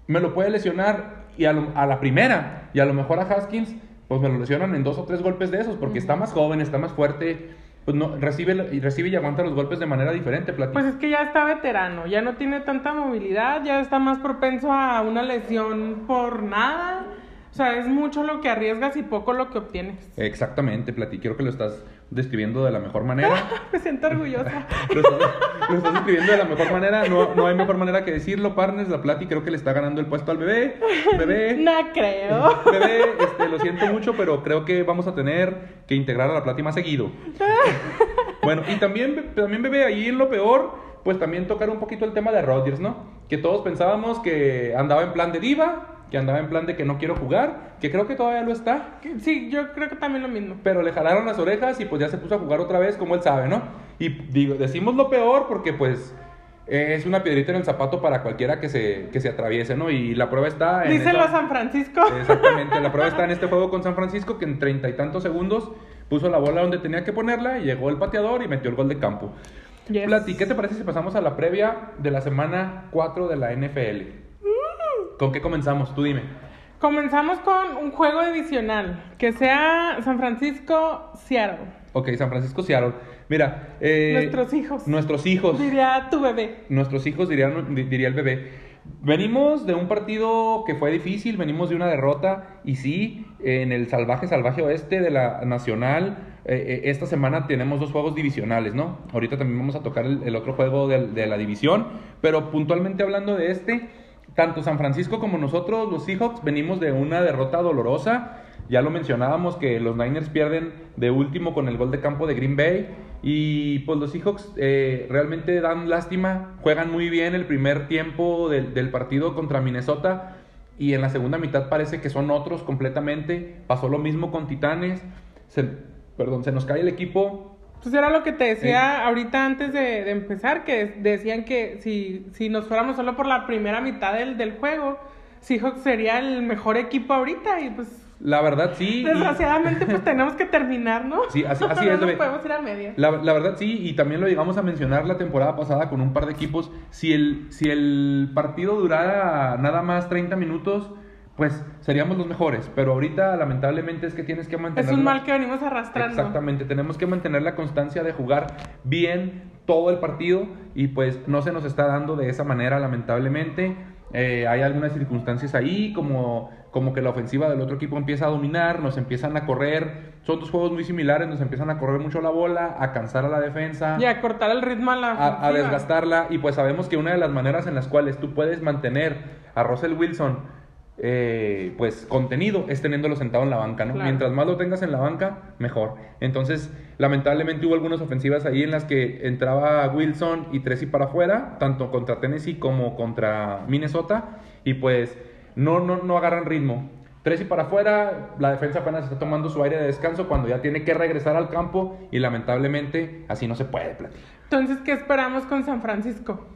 Speaker 2: me lo puede lesionar y a, lo- a la primera. Y a lo mejor a Haskins, pues me lo lesionan en dos o tres golpes de esos, porque está más joven, está más fuerte, pues no, recibe, y recibe y aguanta los golpes de manera diferente, Plati.
Speaker 1: Pues es que ya está veterano, ya no tiene tanta movilidad, ya está más propenso a una lesión por nada. O sea, es mucho lo que arriesgas y poco lo que obtienes.
Speaker 2: Exactamente, Plati, creo que lo estás describiendo de la mejor manera.
Speaker 1: Me siento orgullosa.
Speaker 2: lo, estás, lo estás describiendo de la mejor manera, no, no hay mejor manera que decirlo, partners, la Plati creo que le está ganando el puesto al bebé. Bebé,
Speaker 1: No creo.
Speaker 2: Bebé, este, lo siento mucho, pero creo que vamos a tener que integrar a la Plati más seguido. Bueno, y también, también bebé, ahí en lo peor, pues también tocar un poquito el tema de Rodgers, ¿no? Que todos pensábamos que andaba en plan de diva, que andaba en plan de que no quiero jugar, que creo que todavía lo está,
Speaker 1: Sí, yo creo que también lo mismo.
Speaker 2: pero le jalaron las orejas y pues ya se puso a jugar otra vez como él sabe, ¿no? Y digo, decimos lo peor porque pues es una piedrita en el zapato para cualquiera que se, que se atraviese, ¿no? Y la prueba está en...
Speaker 1: Díselo a San Francisco.
Speaker 2: Exactamente, la prueba está en este juego con San Francisco que en treinta y tantos segundos puso la bola donde tenía que ponerla, y llegó el pateador y metió el gol de campo.
Speaker 1: Yes.
Speaker 2: Plati, ¿qué te parece si pasamos a la previa de la semana 4 de la NFL? ¿Con qué comenzamos? Tú dime.
Speaker 1: Comenzamos con un juego divisional, que sea San Francisco, Seattle.
Speaker 2: Ok, San Francisco, Seattle. Mira, eh,
Speaker 1: Nuestros hijos.
Speaker 2: Nuestros hijos.
Speaker 1: Diría tu bebé.
Speaker 2: Nuestros hijos, diría, di- diría el bebé. Venimos de un partido que fue difícil, venimos de una derrota y sí, en el salvaje, salvaje oeste de la Nacional, eh, eh, esta semana tenemos dos juegos divisionales, ¿no? Ahorita también vamos a tocar el, el otro juego de, la división, pero puntualmente hablando de este, tanto San Francisco como nosotros, los Seahawks, venimos de una derrota dolorosa. Ya lo mencionábamos que los Niners pierden de último con el gol de campo de Green Bay. Y pues los Seahawks eh, realmente dan lástima. Juegan muy bien el primer tiempo del, partido contra Minnesota. Y en la segunda mitad parece que son otros completamente. Pasó lo mismo con Titanes. perdón, se nos cae el equipo.
Speaker 1: Pues era lo que te decía ahorita antes de, de empezar, que decían que si, si nos fuéramos solo por la primera mitad del, del juego, Seahawks sería el mejor equipo ahorita y pues
Speaker 2: La verdad sí. y-
Speaker 1: desgraciadamente pues tenemos que terminar, ¿no?
Speaker 2: Sí, así, así
Speaker 1: no
Speaker 2: es.
Speaker 1: nos podemos ir a media.
Speaker 2: La, la verdad sí, y también lo llegamos a mencionar la temporada pasada con un par de equipos. Si el, si el partido durara nada más 30 minutos, pues seríamos los mejores. Pero ahorita lamentablemente es que tienes que mantener...
Speaker 1: Es un mal que venimos arrastrando.
Speaker 2: Exactamente, tenemos que mantener la constancia de jugar bien todo el partido y pues no se nos está dando de esa manera lamentablemente. Eh, hay algunas circunstancias ahí como, como que la ofensiva del otro equipo empieza a dominar, nos empiezan a correr, son dos juegos muy similares, nos empiezan a correr mucho la bola, a cansar a la defensa
Speaker 1: Y a cortar el ritmo a la
Speaker 2: a, a desgastarla y pues sabemos que una de las maneras en las cuales tú puedes mantener a Russell Wilson eh, pues contenido es teniéndolo sentado en la banca, ¿no?
Speaker 1: Claro.
Speaker 2: Mientras más lo tengas en la banca, mejor. Entonces, lamentablemente hubo algunas ofensivas ahí en las que entraba Wilson y Tracy para afuera, tanto contra Tennessee como contra Minnesota, y pues no, no, no agarran ritmo. Tracy para afuera, la defensa apenas está tomando su aire de descanso cuando ya tiene que regresar al campo y lamentablemente así no se puede.
Speaker 1: Entonces, ¿qué esperamos con San Francisco?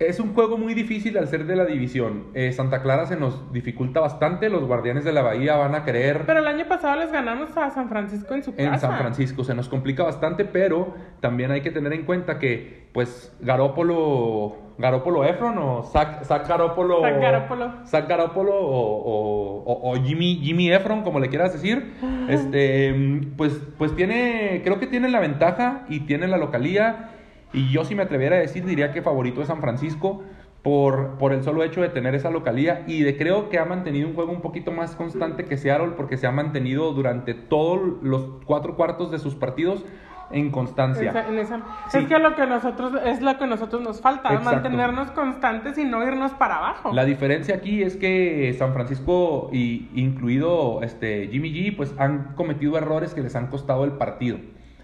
Speaker 2: Es un juego muy difícil al ser de la división. Eh, Santa Clara se nos dificulta bastante. Los guardianes de la Bahía van a querer
Speaker 1: Pero el año pasado les ganamos a San Francisco en su casa.
Speaker 2: en San Francisco. Se nos complica bastante, pero también hay que tener en cuenta que, pues, Garópolo, Garópolo Efron o Zach, Zach Garópolo.
Speaker 1: Zach Garoppolo.
Speaker 2: Zach Garoppolo o, o- o- o Jimmy, Jimmy Efron, como le quieras decir. Este, pues, pues tiene, creo que tiene la ventaja y tiene la localía. Y yo, si me atreviera a decir, diría que favorito es San Francisco por, por el solo hecho de tener esa localía y de creo que ha mantenido un juego un poquito más constante que Seattle porque se ha mantenido durante todos los cuatro cuartos de sus partidos en constancia.
Speaker 1: Esa- en esa-
Speaker 2: Sí.
Speaker 1: Es que lo que nosotros es lo que nosotros nos falta,
Speaker 2: Exacto.
Speaker 1: mantenernos constantes y no irnos para abajo.
Speaker 2: La diferencia aquí es que San Francisco, y incluido este Jimmy G, pues han cometido errores que les han costado el partido.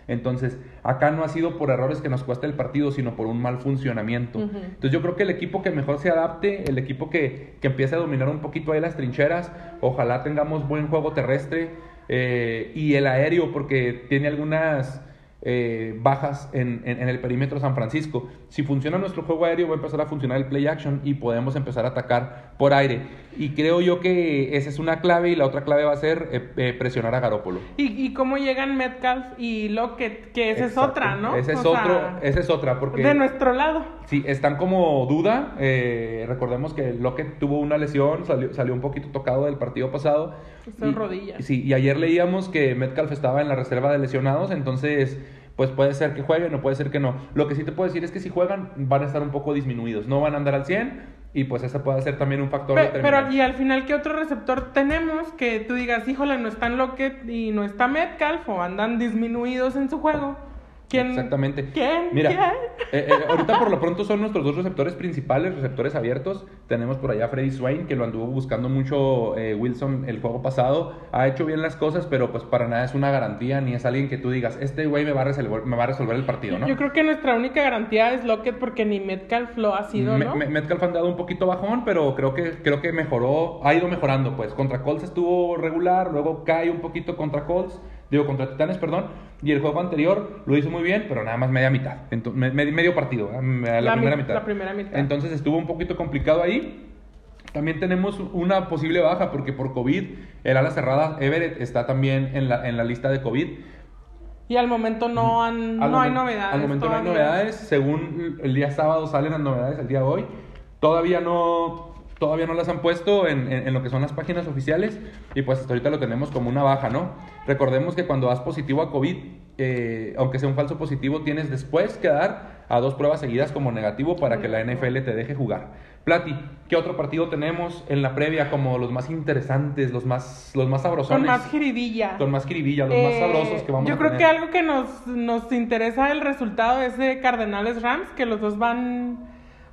Speaker 2: Entonces, acá no ha sido por errores que nos cuesta el partido, sino por un mal funcionamiento. Entonces, yo creo que el equipo que mejor se adapte, el equipo que, que empiece a dominar un poquito ahí las trincheras, ojalá tengamos buen juego terrestre eh, y el aéreo, porque tiene algunas eh, bajas en, en- en el perímetro San Francisco. Si funciona nuestro juego aéreo, va a empezar a funcionar el play action y podemos empezar a atacar por aire. Y creo yo que esa es una clave y la otra clave va a ser eh, eh, presionar a Garópolo.
Speaker 1: Y, y cómo llegan Metcalf y Lockett, que esa es
Speaker 2: Exacto.
Speaker 1: otra, ¿no?
Speaker 2: Esa es,
Speaker 1: O
Speaker 2: otro,
Speaker 1: sea,
Speaker 2: esa es otra, porque...
Speaker 1: De nuestro lado.
Speaker 2: Sí, están como duda. eh, recordemos que Lockett tuvo una lesión, salió, salió un poquito tocado del partido pasado.
Speaker 1: Está en rodillas.
Speaker 2: Sí, y ayer leíamos que Metcalf estaba en la reserva de lesionados, entonces pues puede ser que jueguen o puede ser que no. Lo que sí te puedo decir es que si juegan van a estar un poco disminuidos, no van a andar al 100 y pues ese puede ser también un factor
Speaker 1: Pe-
Speaker 2: determinante.
Speaker 1: pero y al final, ¿qué otro receptor tenemos que tú digas, híjole, no está en Lockett y no está Metcalf o andan disminuidos en su juego? ¿Quién?
Speaker 2: Exactamente.
Speaker 1: ¿Quién?
Speaker 2: Mira,
Speaker 1: ¿Quién?
Speaker 2: eh, eh, ahorita por lo pronto son nuestros dos receptores principales, receptores abiertos. Tenemos por allá a Freddy Swain, que lo anduvo buscando mucho eh, Wilson el juego pasado. Ha hecho bien las cosas, pero pues para nada es una garantía, ni es alguien que tú digas, este güey me, va a resolver- me va a resolver el partido, ¿no?
Speaker 1: Yo creo que nuestra única garantía es Lockett porque ni Metcalf lo ha sido, ¿no?
Speaker 2: me- Metcalf ha andado un poquito bajón, pero creo que, creo que mejoró, ha ido mejorando, pues. Contra Colts estuvo regular, luego cae un poquito contra Colts, digo, contra Titanes, perdón. Y el juego anterior lo hizo muy bien, pero nada más media mitad, ento- me- me- medio partido, la,
Speaker 1: mi-
Speaker 2: primera mitad.
Speaker 1: la primera mitad.
Speaker 2: Entonces estuvo un poquito complicado ahí. También tenemos una posible baja porque por COVID el ala cerrada Everett está también en la, en la lista de COVID.
Speaker 1: Y al momento no han,
Speaker 2: Al
Speaker 1: no hay novedades.
Speaker 2: Al momento no hay novedades. Según el día sábado salen las novedades, el día de hoy. Todavía no, todavía no las han puesto en, en- en lo que son las páginas oficiales. Y pues hasta ahorita lo tenemos como una baja, ¿no? Recordemos que cuando das positivo a COVID, eh, aunque sea un falso positivo, tienes después que dar a dos pruebas seguidas como negativo para que la NFL te deje jugar. Plati, ¿qué otro partido tenemos en la previa como los más interesantes, los más, los más sabrosones?
Speaker 1: Con más jiribilla.
Speaker 2: Con más jiribilla, los más
Speaker 1: Eh,
Speaker 2: sabrosos que vamos
Speaker 1: Yo
Speaker 2: a
Speaker 1: creo
Speaker 2: tener.
Speaker 1: que algo que nos, nos interesa el resultado es de Cardenales Rams, que los dos van,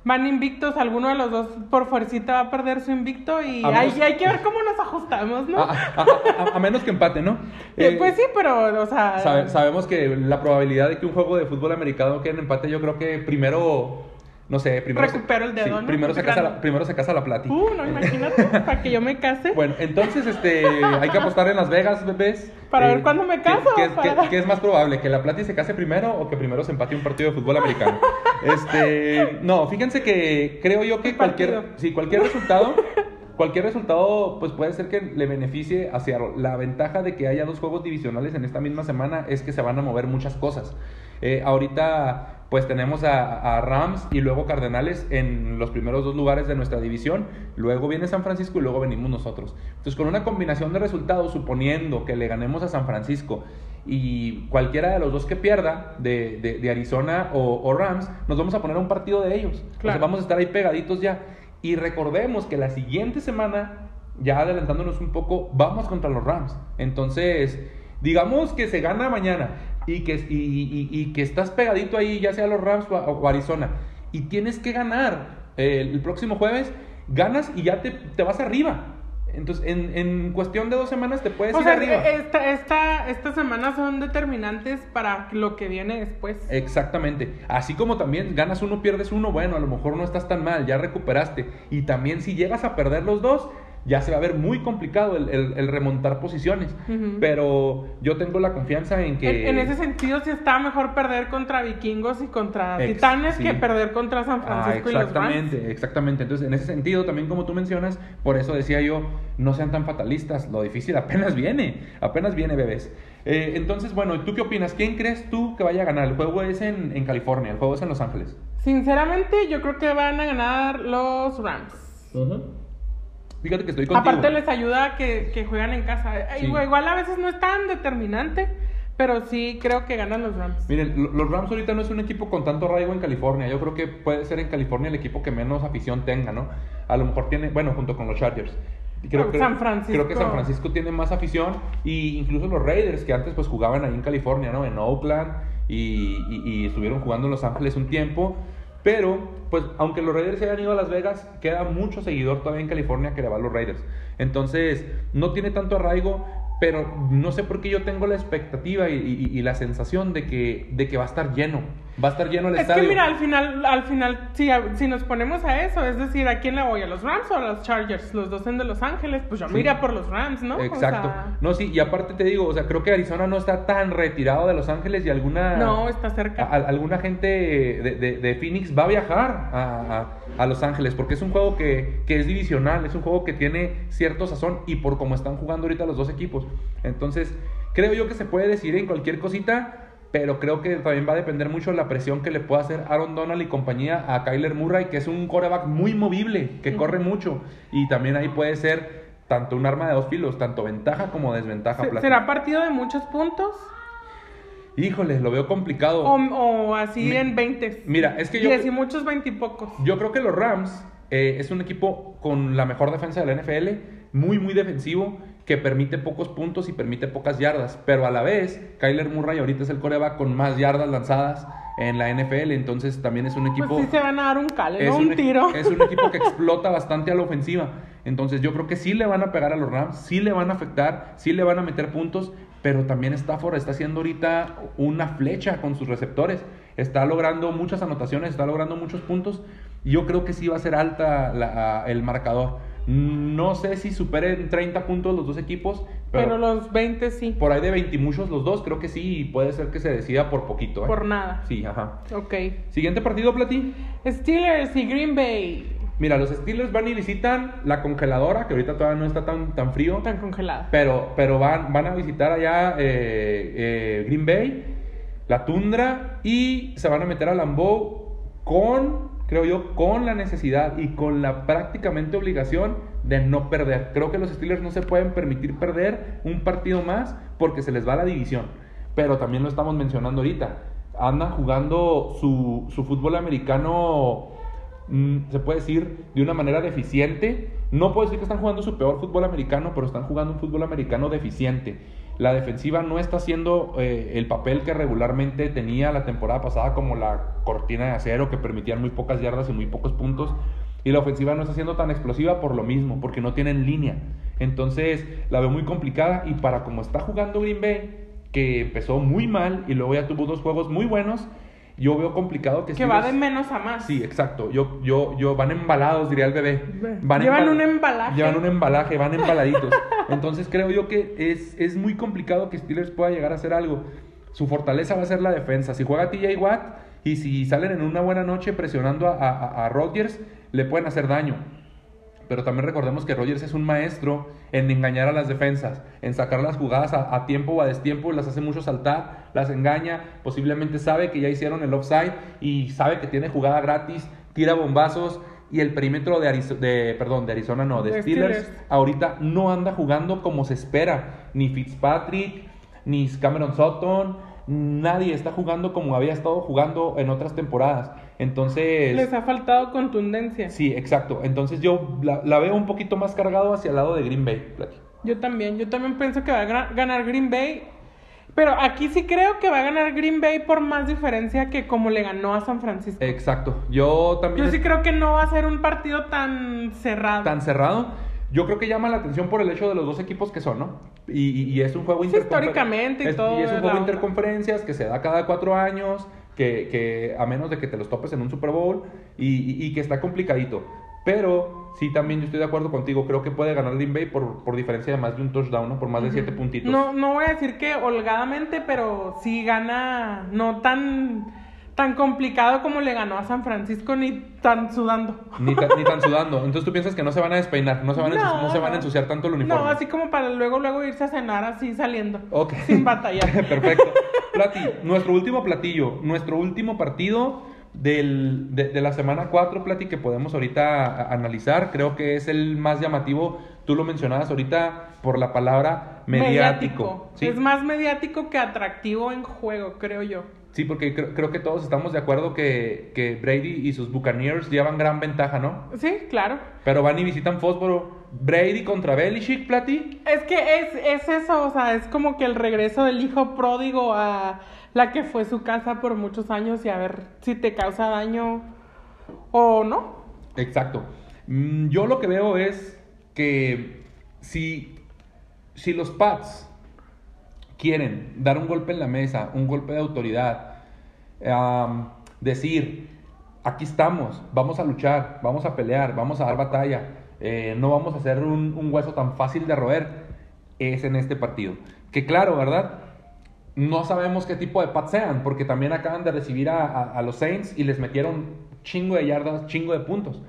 Speaker 1: van invictos. Alguno de los dos por fuercita va a perder su invicto y hay, hay que ver cómo nos ajustamos, ¿no?
Speaker 2: A, a- a- a menos que empate, ¿no?
Speaker 1: Eh,
Speaker 2: Eh,
Speaker 1: pues sí, pero, o sea.
Speaker 2: sabe- sabemos que la probabilidad de que un juego de fútbol americano quede en empate, yo creo que primero no sé, primero.
Speaker 1: Recupero el dedo, ¿no?
Speaker 2: Primero se, casa la, primero se casa la plati.
Speaker 1: Uh, no, imagínate, para que yo me case.
Speaker 2: Bueno, entonces este, hay que apostar en Las Vegas, bebés.
Speaker 1: Para ver cuándo me
Speaker 2: ¿qué-
Speaker 1: caso,
Speaker 2: ¿qué,
Speaker 1: para-
Speaker 2: qué- qué es más probable? ¿Que la Plati se case primero o que primero se empate un partido de fútbol americano? Este, no, fíjense que creo yo que cualquier, sí, cualquier resultado, cualquier resultado, pues puede ser que le beneficie a Seattle. La ventaja de que haya dos juegos divisionales en esta misma semana es que se van a mover muchas cosas. Eh, ahorita pues tenemos a, a Rams y luego Cardenales en los primeros dos lugares de nuestra división. Luego viene San Francisco y luego venimos nosotros. Entonces, con una combinación de resultados, suponiendo que le ganemos a San Francisco y cualquiera de los dos que pierda, de, de- de Arizona o, o Rams, nos vamos a poner a un partido de ellos.
Speaker 1: Claro.
Speaker 2: vamos a estar ahí pegaditos ya. Y recordemos que la siguiente semana, ya adelantándonos un poco, vamos contra los Rams. Entonces, digamos que se gana mañana y que, y, y- y que estás pegadito ahí, ya sea los Rams o, o Arizona, y tienes que ganar eh, el próximo jueves, ganas y ya te, te vas arriba. Entonces, en, en cuestión de dos semanas te puedes
Speaker 1: o
Speaker 2: ir
Speaker 1: sea,
Speaker 2: arriba.
Speaker 1: esta, esta, estas semanas son determinantes para lo que viene después.
Speaker 2: Exactamente. Así como también ganas uno, pierdes uno, bueno, a lo mejor no estás tan mal, ya recuperaste. Y también si llegas a perder los dos, ya se va a ver muy complicado el, el- el remontar posiciones.
Speaker 1: Ujú.
Speaker 2: Pero yo tengo la confianza en que...
Speaker 1: En, en ese sentido, sí está mejor perder contra vikingos y contra
Speaker 2: Ex-
Speaker 1: titanes
Speaker 2: sí.
Speaker 1: que perder contra San
Speaker 2: Ah,
Speaker 1: Francisco y los Rams.
Speaker 2: exactamente, exactamente. Entonces, en ese sentido, también como tú mencionas, por eso decía yo, no sean tan fatalistas. Lo difícil apenas viene, apenas viene, bebés. Eh, entonces, bueno, ¿tú qué opinas? ¿Quién crees tú que vaya a ganar? El juego es en, en California, el juego es en Los Ángeles.
Speaker 1: Sinceramente, yo creo que van a ganar los Rams.
Speaker 2: Fíjate que estoy contigo.
Speaker 1: Aparte les ayuda que, que juegan en casa.
Speaker 2: Sí.
Speaker 1: Igual, a veces no es tan determinante, pero sí creo que ganan los Rams.
Speaker 2: Miren, lo- los Rams ahorita no es un equipo con tanto arraigo en California. Yo creo que puede ser en California el equipo que menos afición tenga, ¿no? A lo mejor tiene, bueno, junto con los Chargers. Creo,
Speaker 1: San Francisco.
Speaker 2: creo que San Francisco tiene más afición y incluso los Raiders que antes pues jugaban ahí en California, ¿no? En Oakland y, y- y estuvieron jugando en Los Ángeles un tiempo. Pero, pues, aunque los Raiders se hayan ido a Las Vegas, queda mucho seguidor todavía en California que le va a los Raiders. Entonces, no tiene tanto arraigo, pero no sé por qué yo tengo la expectativa y, y- la sensación de que, de que va a estar lleno. Va a estar lleno el
Speaker 1: Es
Speaker 2: estadio.
Speaker 1: que mira, al final, al final, si, si nos ponemos a eso, es decir, ¿a quién le voy? ¿A los Rams o a los Chargers? Los dos son de Los Ángeles, pues yo
Speaker 2: Sí.
Speaker 1: iría por los Rams, ¿no? O
Speaker 2: Exacto.
Speaker 1: sea,
Speaker 2: No, sí, y aparte te digo, o sea, creo que Arizona no está tan retirado de Los Ángeles y alguna...
Speaker 1: no, está cerca.
Speaker 2: a- alguna gente de, de- de Phoenix va a viajar a, a- a Los Ángeles porque es un juego que, que es divisional, es un juego que tiene cierto sazón y por cómo están jugando ahorita los dos equipos. Entonces, creo yo que se puede decidir en cualquier cosita, pero creo que también va a depender mucho de la presión que le pueda hacer Aaron Donald y compañía a Kyler Murray, que es un coreback muy movible, que corre mucho y también ahí puede ser tanto un arma de dos filos, tanto ventaja como desventaja.
Speaker 1: ¿Será partido de muchos puntos?
Speaker 2: Híjole, lo veo complicado.
Speaker 1: O, o así
Speaker 2: Mi-
Speaker 1: en 20.
Speaker 2: Mira, es que yo-
Speaker 1: 10 y muchos 20 y pocos.
Speaker 2: Yo creo que los Rams eh, es un equipo con la mejor defensa de la NFL, muy, muy defensivo, que permite pocos puntos y permite pocas yardas, pero a la vez, Kyler Murray ahorita es el coreback con más yardas lanzadas en la NFL, entonces también es un equipo...
Speaker 1: Pues sí se van a dar un cale,
Speaker 2: es
Speaker 1: no un tiro.
Speaker 2: Es un equipo que explota bastante a la ofensiva. Entonces yo creo que sí le van a pegar a los Rams, sí le van a afectar, sí le van a meter puntos, pero también Stafford está haciendo ahorita una flecha con sus receptores. Está logrando muchas anotaciones, está logrando muchos puntos. Y yo creo que sí va a ser alta la- el marcador. No sé si superen 30 puntos los dos equipos, pero,
Speaker 1: pero los 20 sí.
Speaker 2: por ahí de 20 y muchos los dos, creo que sí, y puede ser que se decida por poquito. ¿eh?
Speaker 1: Por nada.
Speaker 2: Sí, ajá.
Speaker 1: Ok.
Speaker 2: Siguiente partido, Platí.
Speaker 1: Steelers y Green Bay.
Speaker 2: Mira, los Steelers van y visitan la congeladora, que ahorita todavía no está tan, tan frío,
Speaker 1: Tan congelada.
Speaker 2: pero, pero van, van a visitar allá eh, eh, Green Bay, la tundra, y se van a meter a Lambeau con, creo yo, con la necesidad y con la prácticamente obligación de no perder. Creo que los Steelers no se pueden permitir perder un partido más porque se les va la división. Pero también lo estamos mencionando ahorita. Andan jugando su, su fútbol americano mm, se puede decir, de una manera deficiente. No puedo decir que están jugando su peor fútbol americano, pero están jugando un fútbol americano deficiente. La defensiva no está haciendo eh, el papel que regularmente tenía la temporada pasada como la cortina de acero que permitían muy pocas yardas y muy pocos puntos. Y la ofensiva no está siendo tan explosiva por lo mismo, porque no tienen línea. Entonces la veo muy complicada y para como está jugando Green Bay, que empezó muy mal y luego ya tuvo dos juegos muy buenos, yo veo complicado que
Speaker 1: Que va de
Speaker 2: Steelers-
Speaker 1: menos a más.
Speaker 2: Sí, exacto. Yo, yo, yo, van embalados, diría el bebé. Van
Speaker 1: Llevan
Speaker 2: embal-
Speaker 1: un embalaje.
Speaker 2: Llevan un embalaje, van embaladitos. Entonces creo yo que es, es muy complicado que Steelers pueda llegar a hacer algo. Su fortaleza va a ser la defensa. Si juega TJ Watt y si salen en una buena noche presionando a, a, a Rodgers, le pueden hacer daño. Pero también recordemos que Rodgers es un maestro en engañar a las defensas, en sacar las jugadas a, a tiempo o a destiempo, las hace mucho saltar, las engaña, posiblemente sabe que ya hicieron el offside y sabe que tiene jugada gratis, tira bombazos y el perímetro de, Arizo- de perdón, de Arizona no, de,
Speaker 1: De
Speaker 2: Steelers,
Speaker 1: Steelers.
Speaker 2: ahorita no anda jugando como se espera, ni Fitzpatrick, ni Cameron Sutton, nadie está jugando como había estado jugando en otras temporadas. Entonces,
Speaker 1: Les ha faltado contundencia.
Speaker 2: Sí, exacto. Entonces yo la, la veo un poquito más cargado hacia el lado de Green Bay. Plati.
Speaker 1: Yo también, yo también pienso que va a ganar Green Bay. Pero aquí sí creo que va a ganar Green Bay por más diferencia que como le ganó a San Francisco.
Speaker 2: Exacto. Yo también
Speaker 1: Yo sí creo que no va a ser un partido tan cerrado.
Speaker 2: tan cerrado. Yo creo que llama la atención por el hecho de los dos equipos que son, ¿no? Y, y- y es un juego
Speaker 1: históricamente y
Speaker 2: es-
Speaker 1: todo
Speaker 2: Y es un juego interconferencias que se da cada cuatro años, que, que a menos de que te los topes en un Super Bowl y, y- y que está complicadito. Pero sí, también yo estoy de acuerdo contigo. Creo que puede ganar Green Bay por, por diferencia de más de un touchdown, ¿no? Por más de siete puntitos.
Speaker 1: No, no voy a decir que holgadamente, pero sí gana no tan, tan complicado como le ganó a San Francisco ni tan sudando.
Speaker 2: Ni, tan- ni tan sudando. Entonces tú piensas que no se van a despeinar, no se van no se van a ensuciar tanto el uniforme.
Speaker 1: No, así como para luego, luego irse a cenar así saliendo.
Speaker 2: Ok.
Speaker 1: Sin batallar.
Speaker 2: Perfecto. Plati, nuestro último platillo, nuestro último partido del- de, de la semana 4, Plati, que podemos ahorita a- analizar. Creo que es el más llamativo. Tú lo mencionabas ahorita por la palabra mediático. ¿sí?
Speaker 1: Es más mediático que atractivo en juego, creo yo.
Speaker 2: Sí, porque creo, creo que todos estamos de acuerdo que, que Brady y sus Buccaneers llevan gran ventaja, ¿no?
Speaker 1: Sí, claro.
Speaker 2: Pero van y visitan Fósforo. Brady contra Belichick, Plati.
Speaker 1: Es que es, es eso, o sea, es como que el regreso del hijo pródigo a la que fue su casa por muchos años y a ver si te causa daño o no.
Speaker 2: Exacto. Mm, Yo lo que veo es que si, si los Pats quieren dar un golpe en la mesa, un golpe de autoridad, decir, aquí estamos, vamos a luchar, vamos a pelear, vamos a dar batalla, eh, no vamos a hacer un, hueso tan fácil de roer, es en este partido. Que claro, ¿verdad? No sabemos qué tipo de Pats sean, porque también acaban de recibir a, a- a los Saints y les metieron chingo de yardas, chingo de puntos.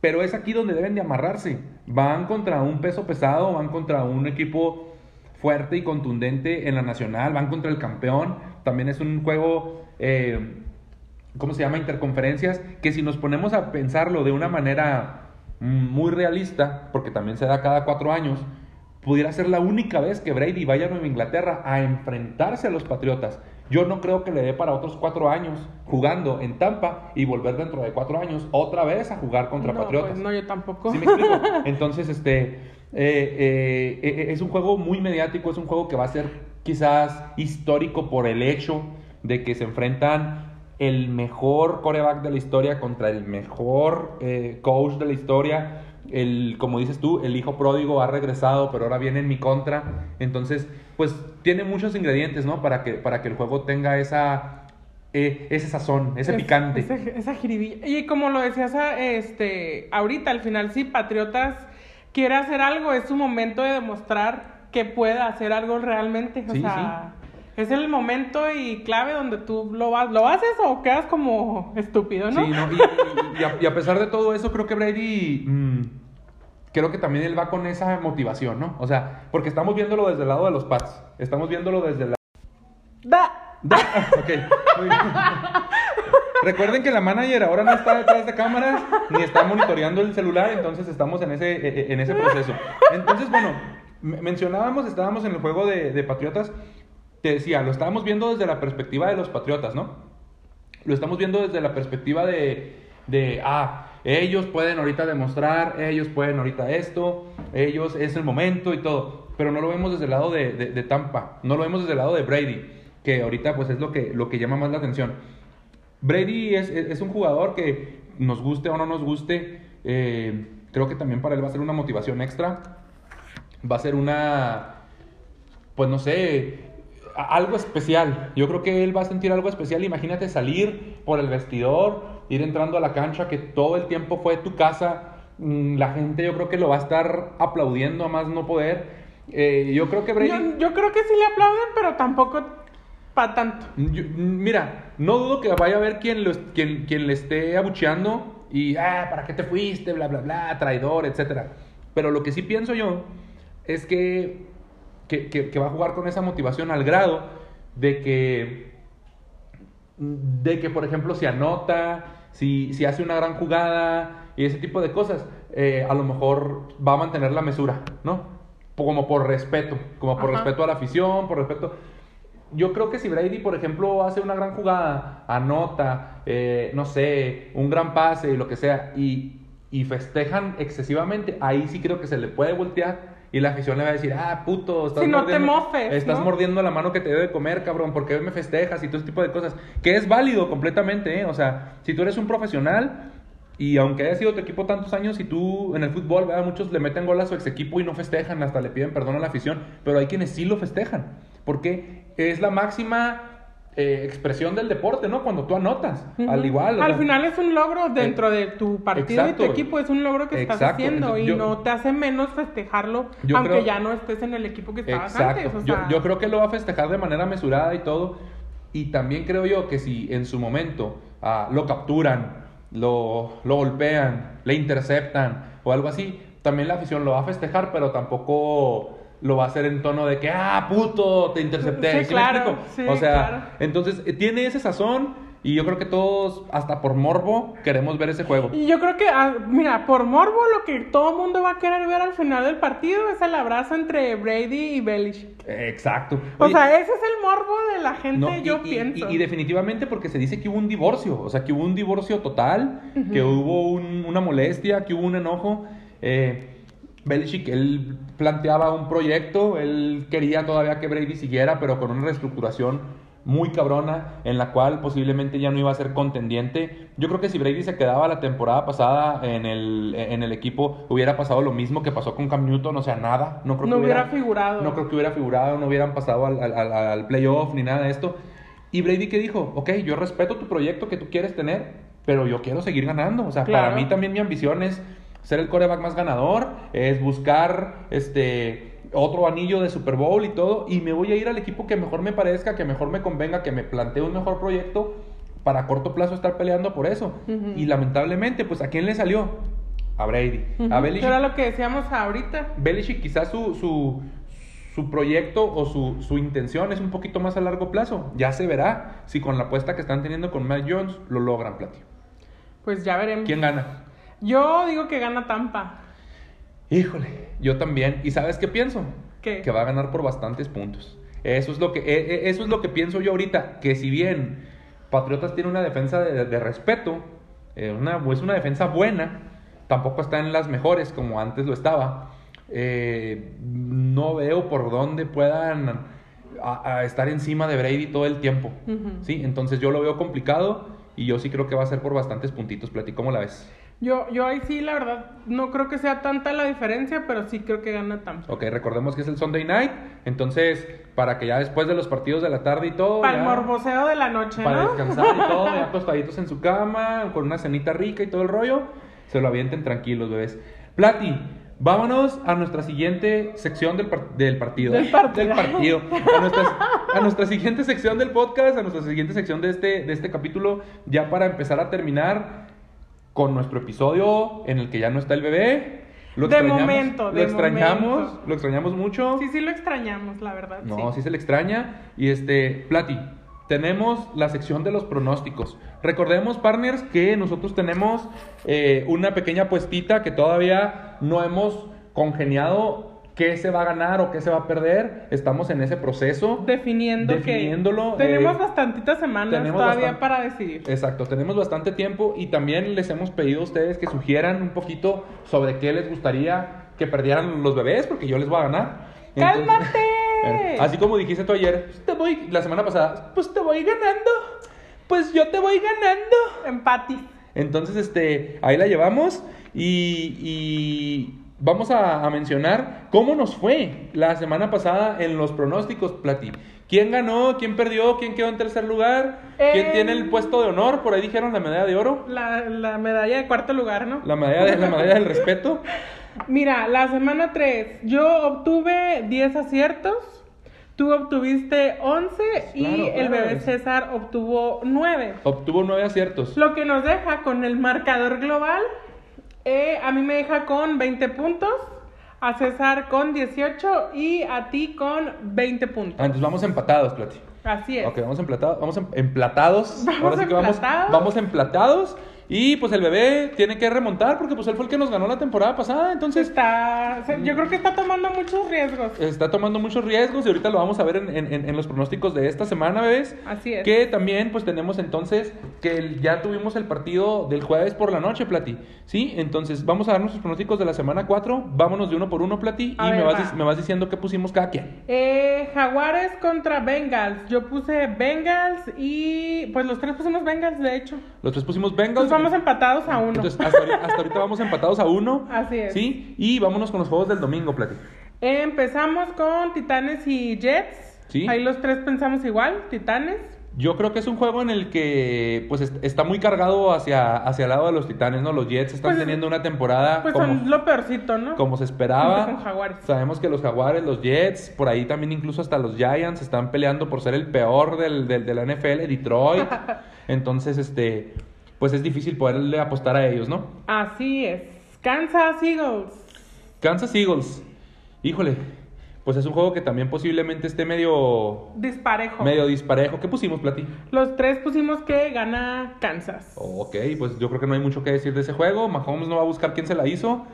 Speaker 2: Pero es aquí donde deben de amarrarse. Van contra un peso pesado, van contra un equipo fuerte y contundente en la nacional, van contra el campeón. También es un juego, eh, ¿cómo se llama? Interconferencias, que si nos ponemos a pensarlo de una manera muy realista, porque también se da cada cuatro años, pudiera ser la única vez que Brady vaya a Nueva Inglaterra a enfrentarse a los Patriotas. Yo no creo que le dé para otros cuatro años jugando en Tampa y volver dentro de cuatro años otra vez a jugar contra
Speaker 1: no,
Speaker 2: Patriotas.
Speaker 1: pues no, yo tampoco.
Speaker 2: ¿Sí me explico? Entonces, este, eh, eh, eh, es un juego muy mediático, es un juego que va a ser quizás histórico por el hecho de que se enfrentan el mejor coreback de la historia contra el mejor eh, coach de la historia. El, como dices tú, el hijo pródigo ha regresado, pero ahora viene en mi contra. Entonces, pues tiene muchos ingredientes, ¿no? Para que, para que el juego tenga esa, eh, ese sazón, ese
Speaker 1: Es-
Speaker 2: picante.
Speaker 1: ese- esa jiribilla. Y como lo decías a- este, ahorita, al final, si Patriotas quiere hacer algo, es su momento de demostrar que puede hacer algo realmente. O
Speaker 2: Sí,
Speaker 1: sea, es el momento y clave donde tú lo, vas, lo haces o quedas como estúpido, ¿no?
Speaker 2: Sí, no, y, y- y a, y a pesar de todo eso, creo que Brady, mm, creo que también él va con esa motivación, ¿no? O sea, porque estamos viéndolo desde el lado de los Pats, estamos viéndolo desde la...
Speaker 1: Da-
Speaker 2: Da- ok, muy bien. Recuerden que la manager ahora no está detrás de cámaras ni está monitoreando el celular, entonces estamos en ese, eh, eh, en ese proceso. Entonces, bueno, me- mencionábamos, estábamos en el juego de, de Patriotas, te decía, lo estábamos viendo desde la perspectiva de los Patriotas, ¿no? Lo estamos viendo desde la perspectiva de, de, ah, ellos pueden ahorita demostrar, ellos pueden ahorita esto, ellos es el momento y todo, pero no lo vemos desde el lado de, de- Tampa, no lo vemos desde el lado de Brady, que ahorita pues es lo que, lo que llama más la atención. Brady es, es- un jugador que nos guste o no nos guste, eh, creo que también para él va a ser una motivación extra, va a ser una, pues no sé, algo especial. Yo creo que él va a sentir algo especial. Imagínate salir por el vestidor, ir entrando a la cancha, que todo el tiempo fue tu casa. Mm, La gente yo creo que lo va a estar aplaudiendo a más no poder. Eh, yo creo que Brady...
Speaker 1: Yo, yo creo que sí le aplauden, pero tampoco para tanto.
Speaker 2: Yo- mira, no dudo que vaya a haber quien, lo, quien, quien le esté abucheando y, ah, ¿para qué te fuiste? Bla, bla, bla, traidor, etcétera. Pero lo que sí pienso yo es que, que, que- que va a jugar con esa motivación al grado de que, de que por ejemplo, si anota, si, si hace una gran jugada y ese tipo de cosas, eh, a lo mejor va a mantener la mesura, ¿no? Como por respeto, como por
Speaker 1: Ajá.
Speaker 2: respeto a la afición, por respeto yo creo que si Brady, por ejemplo, hace una gran jugada, anota, eh, no sé, un gran pase y lo que sea, y, y festejan excesivamente, ahí sí creo que se le puede voltear y la afición le va a decir, ah, puto, estás
Speaker 1: Si no te
Speaker 2: mordiendo,
Speaker 1: mofes,
Speaker 2: estás
Speaker 1: ¿no?
Speaker 2: mordiendo la mano que te debe de comer, cabrón, ¿por qué me festejas? Y todo ese tipo de cosas, que es válido completamente, ¿eh? O sea, si tú eres un profesional y aunque haya sido tu equipo tantos años y tú en el fútbol, ¿verdad? Muchos le meten gol a su ex equipo y no festejan, hasta le piden perdón a la afición, pero hay quienes sí lo festejan, porque es la máxima eh, expresión del deporte, ¿no? Cuando tú anotas, al igual. o
Speaker 1: Al
Speaker 2: sea,
Speaker 1: final es un logro dentro de tu partido y tu equipo, es un logro que estás haciendo y no te hace menos festejarlo, aunque
Speaker 2: creo-
Speaker 1: ya no estés en el equipo que estabas
Speaker 2: Exacto.
Speaker 1: antes. o sea,
Speaker 2: yo creo que lo va a festejar de manera mesurada y todo. Y también creo yo que si en su momento ah, lo capturan, lo, lo golpean, le interceptan o algo así, también la afición lo va a festejar, pero tampoco lo va a hacer en tono de que, ah, puto, te intercepté.
Speaker 1: Sí, claro, sí,
Speaker 2: o sea,
Speaker 1: claro.
Speaker 2: entonces eh, tiene ese sazón y yo creo que todos, hasta por morbo, queremos ver ese juego.
Speaker 1: Y yo creo que, ah, mira, por morbo, lo que todo mundo va a querer ver al final del partido es el abrazo entre Brady y Belichick.
Speaker 2: Exacto.
Speaker 1: O
Speaker 2: Oye,
Speaker 1: sea, ese es el morbo de la gente,
Speaker 2: No, y-
Speaker 1: yo
Speaker 2: y,
Speaker 1: pienso.
Speaker 2: Y, y definitivamente porque se dice que hubo un divorcio, o sea, que hubo un divorcio total, que hubo un- una molestia, que hubo un enojo. Eh, Belichick, él planteaba un proyecto, él quería todavía que Brady siguiera, pero con una reestructuración muy cabrona, en la cual posiblemente ya no iba a ser contendiente. Yo creo que si Brady se quedaba la temporada pasada en el, en el equipo, hubiera pasado lo mismo que pasó con Cam Newton, o sea, nada. No, creo
Speaker 1: No
Speaker 2: que
Speaker 1: hubiera figurado.
Speaker 2: No creo que hubiera figurado, no hubieran pasado al, al- al- al playoff ni nada de esto. Y Brady que dijo, ok, yo respeto tu proyecto que tú quieres tener, pero yo quiero seguir ganando. O sea,
Speaker 1: Claro.
Speaker 2: para mí también mi ambición es ser el coreback más ganador, es buscar este otro anillo de Super Bowl y todo, y me voy a ir al equipo que mejor me parezca, que mejor me convenga, que me plantee un mejor proyecto para a corto plazo estar peleando por eso. Y lamentablemente, pues ¿a quién le salió? A Brady.
Speaker 1: Ujú,
Speaker 2: A Belichick
Speaker 1: era lo que decíamos ahorita.
Speaker 2: Belichick quizás su, su, su proyecto o su, su intención es un poquito más a largo plazo. Ya se verá si con la apuesta que están teniendo con Matt Jones lo logran, Platio.
Speaker 1: Pues ya veremos.
Speaker 2: ¿Quién gana?
Speaker 1: Yo digo que gana Tampa.
Speaker 2: Híjole, yo también. ¿Y sabes qué pienso?
Speaker 1: ¿Qué?
Speaker 2: Que va a ganar por bastantes puntos. Eso es lo que, eh, eh, eso es lo que pienso yo ahorita. Que si bien Patriotas tiene una defensa de, de respeto, eh, una, es una defensa buena, tampoco está en las mejores como antes lo estaba. eh, no veo por dónde puedan a- a estar encima de Brady todo el tiempo. ¿sí? Entonces yo lo veo complicado y yo sí creo que va a ser por bastantes puntitos. Plati, ¿cómo la ves?
Speaker 1: Yo, yo ahí sí, la verdad, no creo que sea tanta la diferencia, pero sí creo que gana Tampa.
Speaker 2: Ok, recordemos que es el Sunday night, entonces para que ya después de los partidos de la tarde y todo,
Speaker 1: Para el
Speaker 2: ya-
Speaker 1: morboseo de la noche,
Speaker 2: para
Speaker 1: ¿no?
Speaker 2: descansar y todo, ya acostaditos en su cama, con una cenita rica y todo el rollo, se lo avienten tranquilos, bebés. Plati, vámonos a nuestra siguiente sección del, par- del partido.
Speaker 1: Del partido.
Speaker 2: Del partido. A nuestra, a nuestra siguiente sección del podcast, a nuestra siguiente sección de este, de este capítulo, ya para empezar a terminar con nuestro episodio en el que ya no está el bebé. Lo
Speaker 1: De
Speaker 2: extrañamos,
Speaker 1: momento,
Speaker 2: Lo
Speaker 1: de
Speaker 2: extrañamos,
Speaker 1: momento.
Speaker 2: lo extrañamos mucho.
Speaker 1: Sí, sí lo extrañamos, la verdad.
Speaker 2: No,
Speaker 1: sí.
Speaker 2: sí se le extraña. Y este, Plati, tenemos la sección de los pronósticos. Recordemos, partners, que nosotros tenemos eh, una pequeña puestita que todavía no hemos congeniado qué se va a ganar o qué se va a perder. Estamos en ese proceso.
Speaker 1: Definiendo
Speaker 2: Definiéndolo,
Speaker 1: que tenemos
Speaker 2: eh,
Speaker 1: bastantitas semanas
Speaker 2: tenemos
Speaker 1: todavía
Speaker 2: bastan-
Speaker 1: para decidir.
Speaker 2: Exacto, tenemos bastante tiempo y también les hemos pedido a ustedes que sugieran un poquito sobre qué les gustaría que perdieran los bebés, porque yo les voy a ganar. Entonces-
Speaker 1: ¡Cálmate!
Speaker 2: Eh, Así como dijiste tú ayer, pues te voy, la semana pasada, pues te voy ganando. Pues yo te voy ganando.
Speaker 1: Empati.
Speaker 2: Entonces, este, ahí la llevamos y, y vamos a, a mencionar cómo nos fue la semana pasada en los pronósticos, Plati. ¿Quién ganó? ¿Quién perdió? ¿Quién quedó en tercer lugar? ¿Quién
Speaker 1: Eh,
Speaker 2: tiene el puesto de honor? Por ahí dijeron la medalla de oro.
Speaker 1: La, la medalla de cuarto lugar, ¿no?
Speaker 2: La medalla, de- la medalla del respeto.
Speaker 1: Mira, la semana 3, yo obtuve 10 aciertos, tú obtuviste 11 y
Speaker 2: Claro,
Speaker 1: el bebé César obtuvo 9.
Speaker 2: Obtuvo nueve aciertos.
Speaker 1: Lo que nos deja con el marcador global, eh, a mí me deja con 20 puntos, a César con 18 y a ti con 20 puntos.
Speaker 2: Ah, entonces vamos empatados, Plati.
Speaker 1: Así es.
Speaker 2: Ok, vamos em- emplatados.
Speaker 1: Vamos
Speaker 2: Ahora sí que vamos,
Speaker 1: emplatados.
Speaker 2: vamos emplatados. Y pues el bebé tiene que remontar porque pues él fue el que nos ganó la temporada pasada. Entonces
Speaker 1: Está, yo creo que está tomando muchos riesgos.
Speaker 2: está tomando muchos riesgos y ahorita lo vamos a ver en, en- en los pronósticos de esta semana, bebés.
Speaker 1: Así es.
Speaker 2: Que también pues tenemos entonces que ya tuvimos el partido del jueves por la noche, Plati. ¿Sí? Entonces vamos a dar nuestros pronósticos de la semana 4. Vámonos de uno por uno, Plati.
Speaker 1: A
Speaker 2: y me vas,
Speaker 1: va.
Speaker 2: me vas diciendo qué pusimos cada quien.
Speaker 1: Eh, Jaguares contra Bengals. Yo puse Bengals y pues los tres pusimos Bengals, de hecho.
Speaker 2: Los tres pusimos Bengals.
Speaker 1: Vamos empatados a uno.
Speaker 2: Entonces, hasta ahorita, hasta ahorita vamos empatados a uno.
Speaker 1: Así es.
Speaker 2: Sí, y vámonos con los juegos del domingo, Plati.
Speaker 1: Empezamos con Titanes y Jets.
Speaker 2: Sí.
Speaker 1: Ahí los tres pensamos igual, Titanes.
Speaker 2: Yo creo que es un juego en el que pues est- está muy cargado hacia, hacia el lado de los titanes, ¿no? Los Jets están
Speaker 1: Pues,
Speaker 2: teniendo una temporada
Speaker 1: Pues
Speaker 2: como,
Speaker 1: son lo peorcito, ¿no?
Speaker 2: como se esperaba.
Speaker 1: Con Jaguares.
Speaker 2: Sabemos que los Jaguares, los Jets, por ahí también incluso hasta los Giants están peleando por ser el peor del, del- de la NFL, Detroit. Entonces, este, pues es difícil poderle apostar a ellos, ¿no?
Speaker 1: Así es. Kansas Eagles.
Speaker 2: Kansas Eagles, híjole, pues es un juego que también posiblemente esté medio,
Speaker 1: Disparejo.
Speaker 2: medio disparejo. ¿Qué pusimos, Plati?
Speaker 1: Los tres pusimos que gana Kansas.
Speaker 2: Ok, pues yo creo que no hay mucho que decir de ese juego. Mahomes no va a buscar quién se la hizo,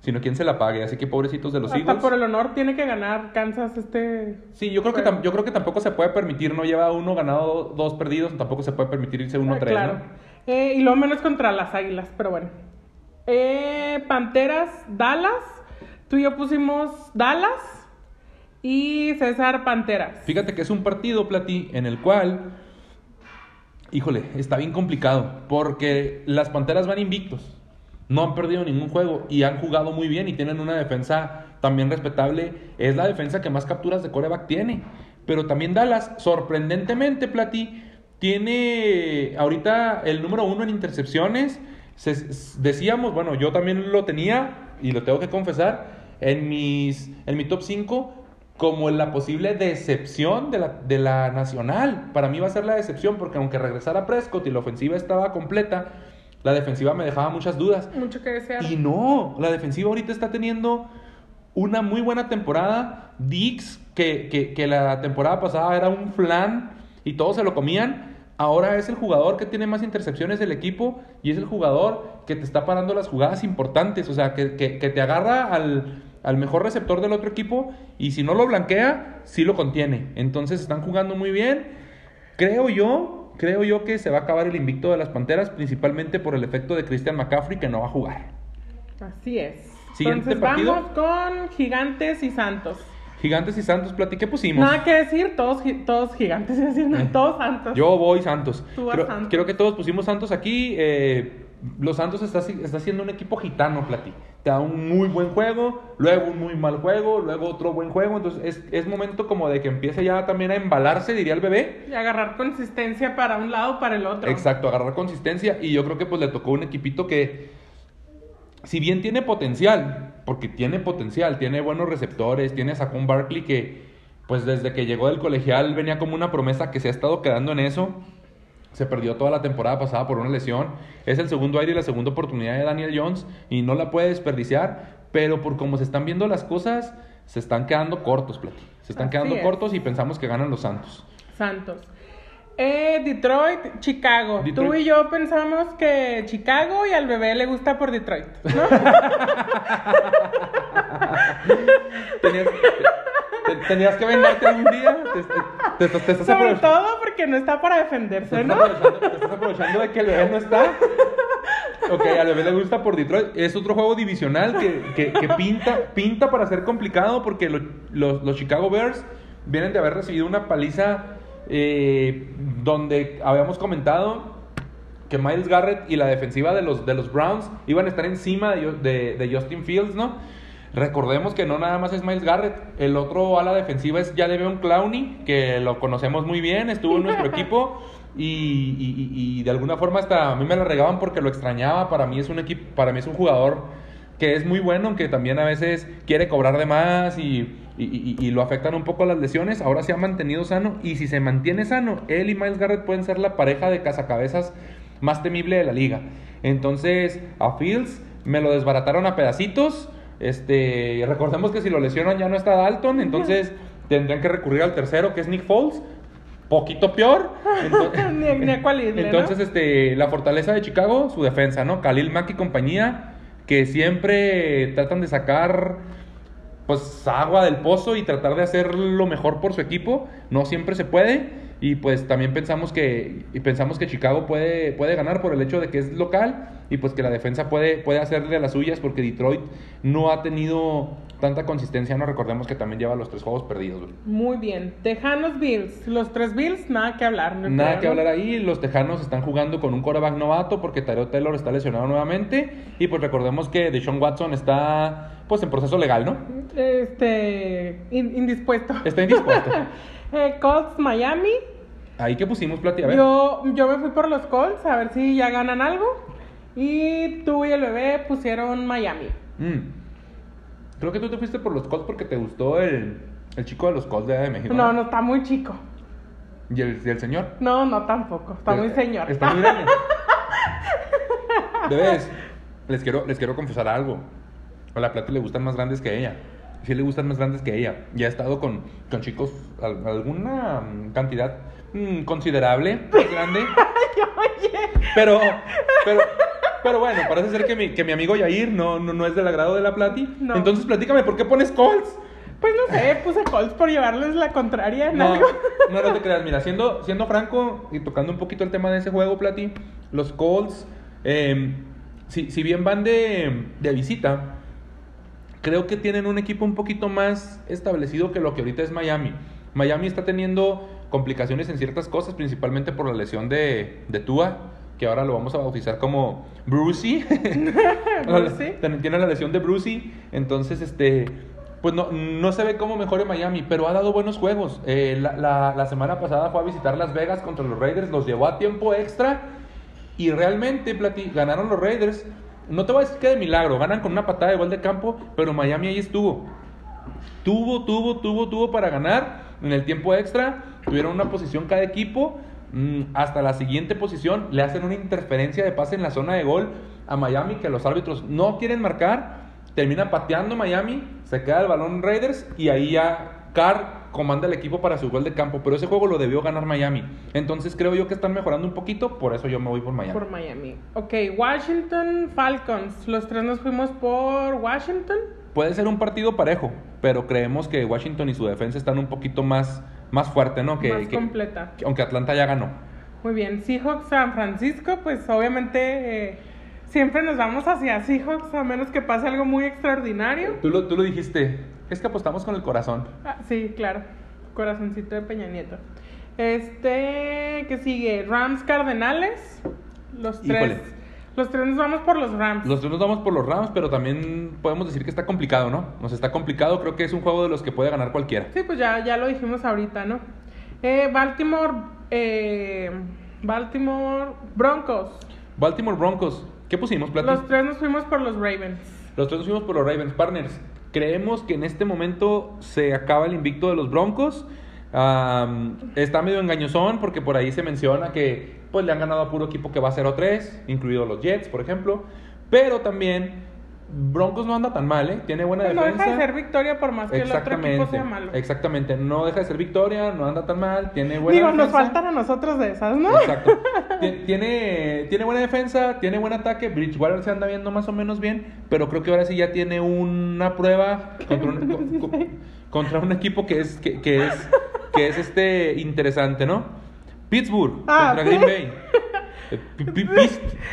Speaker 2: sino quién se la pague. Así que pobrecitos de los
Speaker 1: Hasta
Speaker 2: Eagles.
Speaker 1: por el honor tiene que ganar Kansas este.
Speaker 2: Sí, yo creo, que
Speaker 1: juego.
Speaker 2: yo creo que tampoco se puede permitir, no lleva uno ganado, dos perdidos, tampoco se puede permitir irse uno
Speaker 1: Ah,
Speaker 2: tres,
Speaker 1: claro.
Speaker 2: ¿no?
Speaker 1: Eh, y lo menos contra las águilas, pero bueno. Eh, Panteras, Dallas. Tú y yo pusimos Dallas. Y César Panteras.
Speaker 2: Fíjate que es un partido, Plati, en el cual, híjole, está bien complicado, porque las Panteras van invictos, no han perdido ningún juego y han jugado muy bien y tienen una defensa también respetable. Es la defensa que más capturas de coreback tiene. Pero también Dallas, sorprendentemente, Plati, tiene ahorita el número uno en intercepciones. Se- decíamos, bueno, yo también lo tenía y lo tengo que confesar en, mis, en mi top 5 como la posible decepción de la, de la nacional. Para mí va a ser la decepción porque aunque regresara Prescott y la ofensiva estaba completa, la defensiva me dejaba muchas dudas.
Speaker 1: Mucho que desear.
Speaker 2: Y no, la defensiva ahorita está teniendo una muy buena temporada. Dix, que, que, que la temporada pasada era un flan y todos se lo comían, ahora es el jugador que tiene más intercepciones del equipo y es el jugador que te está parando las jugadas importantes. O sea, que, que- que te agarra al, al mejor receptor del otro equipo y si no lo blanquea, sí lo contiene. Entonces están jugando muy bien. Creo yo, creo yo que se va a acabar el invicto de las Panteras, principalmente por el efecto de Christian McCaffrey que no va a jugar.
Speaker 1: Así es.
Speaker 2: Siguiente
Speaker 1: Entonces
Speaker 2: partido.
Speaker 1: vamos con Gigantes y Santos.
Speaker 2: Gigantes y Santos, Plati, ¿qué pusimos?
Speaker 1: Nada que decir, todos, todos gigantes, es decir, no,
Speaker 2: Eh.
Speaker 1: todos Santos.
Speaker 2: Yo voy Santos.
Speaker 1: Tú vas
Speaker 2: creo,
Speaker 1: Santos.
Speaker 2: creo que todos pusimos Santos aquí. eh, los Santos está, está siendo un equipo gitano, Plati. Te da un muy buen juego, luego un muy mal juego, luego otro buen juego. Entonces es, es momento como de que empiece ya también a embalarse, diría el bebé.
Speaker 1: Y agarrar consistencia para un lado o para el otro.
Speaker 2: Exacto, agarrar consistencia. Y yo creo que pues le tocó un equipito que, si bien tiene potencial, porque tiene potencial, tiene buenos receptores, tiene a Saquon Barkley que pues desde que llegó del colegial venía como una promesa que se ha estado quedando en eso. Se perdió toda la temporada pasada por una lesión. Es el segundo aire y la segunda oportunidad de Daniel Jones y no la puede desperdiciar. Pero por cómo se están viendo las cosas, se están quedando cortos, Plati. Se están
Speaker 1: Así
Speaker 2: quedando
Speaker 1: es.
Speaker 2: cortos y pensamos que ganan los Santos.
Speaker 1: Santos. Eh, Detroit, Chicago. Tú y yo pensamos que Chicago y al bebé le gusta por Detroit, ¿no?
Speaker 2: Tenías, te- tenías que venderte algún día. Te, estás
Speaker 1: Sobre todo porque no está para defenderse, ¿no?
Speaker 2: te estás aprovechando de que el bebé no está. Ok, al bebé le gusta por Detroit. Es otro juego divisional que, que- que pinta, pinta para ser complicado porque lo- los, los Chicago Bears vienen de haber recibido una paliza eh, donde habíamos comentado que Miles Garrett y la defensiva de los, de los Browns iban a estar encima de, de- de Justin Fields, ¿no? Recordemos que no nada más es Miles Garrett, el otro ala defensiva es ya un Clowney, que lo conocemos muy bien, estuvo en nuestro equipo y, y, y, de alguna forma hasta a mí me la regaban porque lo extrañaba, para mí es un equipo, para mí es un jugador que es muy bueno, aunque también a veces quiere cobrar de más y, y, lo afectan un poco las lesiones. Ahora se ha mantenido sano y si se mantiene sano, él y Miles Garrett pueden ser la pareja de cazacabezas más temible de la liga. Entonces, a Fields me lo desbarataron a pedacitos. Este, recordemos que si lo lesionan ya no está Dalton, entonces tendrían que recurrir al tercero, que es Nick Foles. Poquito peor. Entonces, entonces este, la fortaleza de Chicago, su defensa, ¿no? Khalil Mack y compañía, que siempre tratan de sacar pues agua del pozo y tratar de hacer lo mejor por su equipo. No siempre se puede. Y pues también pensamos que, y pensamos que Chicago puede, puede ganar por el hecho de que es local y pues que la defensa puede, puede hacerle a las suyas porque Detroit no ha tenido tanta consistencia. No recordemos que también lleva los tres juegos perdidos.
Speaker 1: Muy bien. Tejanos Bills. Los tres Bills, nada que hablar.
Speaker 2: nada que hablar ahí. Los Tejanos están jugando con un coreback novato porque Tyrell Taylor está lesionado nuevamente. Y pues recordemos que Deshaun Watson está pues en proceso legal, ¿no?
Speaker 1: Este, indispuesto.
Speaker 2: Está indispuesto.
Speaker 1: eh, Colts Miami.
Speaker 2: Ahí que pusimos, Plati, a
Speaker 1: ver. Yo, yo me fui por los Colts a ver si ya ganan algo. Y tú y el bebé pusieron Miami. Mm.
Speaker 2: Creo que tú te fuiste por los Colts porque te gustó el, el chico de los Colts de, México.
Speaker 1: No, no, está muy chico.
Speaker 2: ¿Y el, el señor?
Speaker 1: No, no tampoco. Está muy señor.
Speaker 2: Está muy grande. Bebés, les quiero, les quiero confesar algo. A la Plati le gustan más grandes que ella. Sí le gustan más grandes que ella. Ya ha estado con, con chicos alguna cantidad Mm, considerable, grande. pero, pero, pero bueno, parece ser que mi, que mi amigo Yair no, no, es del agrado de la Plati. Entonces, platícame, ¿por qué pones Colts?
Speaker 1: Pues no sé, puse Colts por llevarles la contraria en
Speaker 2: no, No, no te creas, mira, siendo, siendo franco y tocando un poquito el tema de ese juego, Plati, los Colts, em, si, si, bien van de, de visita, creo que tienen un equipo un poquito más establecido que lo que ahorita es Miami. Miami está teniendo complicaciones en ciertas cosas, principalmente por la lesión de, de Tua, que ahora lo vamos a bautizar como Brucey. Tiene la lesión de Brucey, entonces este pues no, no se ve cómo mejore Miami, pero ha dado buenos juegos. Eh, la, la, semana pasada fue a visitar Las Vegas contra los Raiders, los llevó a tiempo extra y realmente Plati, ganaron los Raiders. No te voy a decir que de milagro, ganan con una patada de gol de campo, pero Miami ahí estuvo. Tuvo, tuvo, tuvo, tuvo para ganar en el tiempo extra. Tuvieron una posición cada equipo. Mm, hasta la siguiente posición le hacen una interferencia de pase en la zona de gol a Miami que los árbitros no quieren marcar. Termina pateando Miami, se queda el balón Raiders y ahí ya Carr comanda el equipo para su gol de campo, pero ese juego lo debió ganar Miami. Entonces creo yo que están mejorando un poquito, por eso yo me voy por Miami.
Speaker 1: Por Miami. Ok, Washington Falcons. Los tres nos fuimos por Washington.
Speaker 2: Puede ser un partido parejo, pero creemos que Washington y su defensa están un poquito más, más fuerte, ¿no? Que,
Speaker 1: más completa.
Speaker 2: aunque Atlanta ya ganó.
Speaker 1: Muy bien, Seahawks San Francisco, pues obviamente eh, siempre nos vamos hacia Seahawks a menos que pase algo muy extraordinario.
Speaker 2: Tú lo, tú lo dijiste, es que apostamos con el corazón.
Speaker 1: Ah, sí, claro, corazoncito de Peña Nieto. Este, ¿qué sigue? Rams Cardenales, los tres. Los tres nos vamos por los Rams.
Speaker 2: Los tres nos vamos por los Rams, pero también podemos decir que está complicado, ¿no? Nos está complicado, creo que es un juego de los que puede ganar cualquiera.
Speaker 1: Sí, pues ya, ya lo dijimos ahorita, ¿no? Eh, Baltimore, eh, Baltimore Broncos.
Speaker 2: Baltimore Broncos. ¿Qué pusimos,
Speaker 1: Plata? Los tres nos fuimos por los Ravens.
Speaker 2: Los tres nos fuimos por los Ravens. Partners, creemos que en este momento se acaba el invicto de los Broncos. Está medio engañosón porque por ahí se menciona que pues le han ganado a puro equipo que va a 0-3, incluidos los Jets, por ejemplo. Pero también Broncos no anda tan mal, ¿eh? Tiene buena defensa.
Speaker 1: No deja de ser victoria por más que el otro equipo sea malo.
Speaker 2: Exactamente, no deja de ser victoria, no anda tan mal, tiene buena
Speaker 1: Digo, nos faltan a nosotros de esas, ¿no?
Speaker 2: Exacto. tiene, tiene buena defensa, tiene buen ataque, Bridgewater se anda viendo más o menos bien, pero creo que ahora sí ya tiene una prueba contra un, contra un equipo que es, que, que es, que es este interesante, ¿no? Pittsburgh ah, contra Green Bay.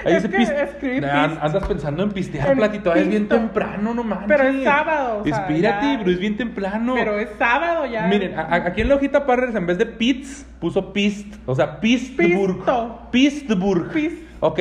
Speaker 2: Ahí dice pist. Andas pensando en pistear, platito. Es bien temprano, no manches.
Speaker 1: Pero es sábado.
Speaker 2: Espírate, pero es bien temprano.
Speaker 1: Pero es sábado ya.
Speaker 2: Miren, aquí en la hojita Parrers, en vez de Pitts, puso Pist. O sea, Pittsburgh. Pittsburgh. Ok,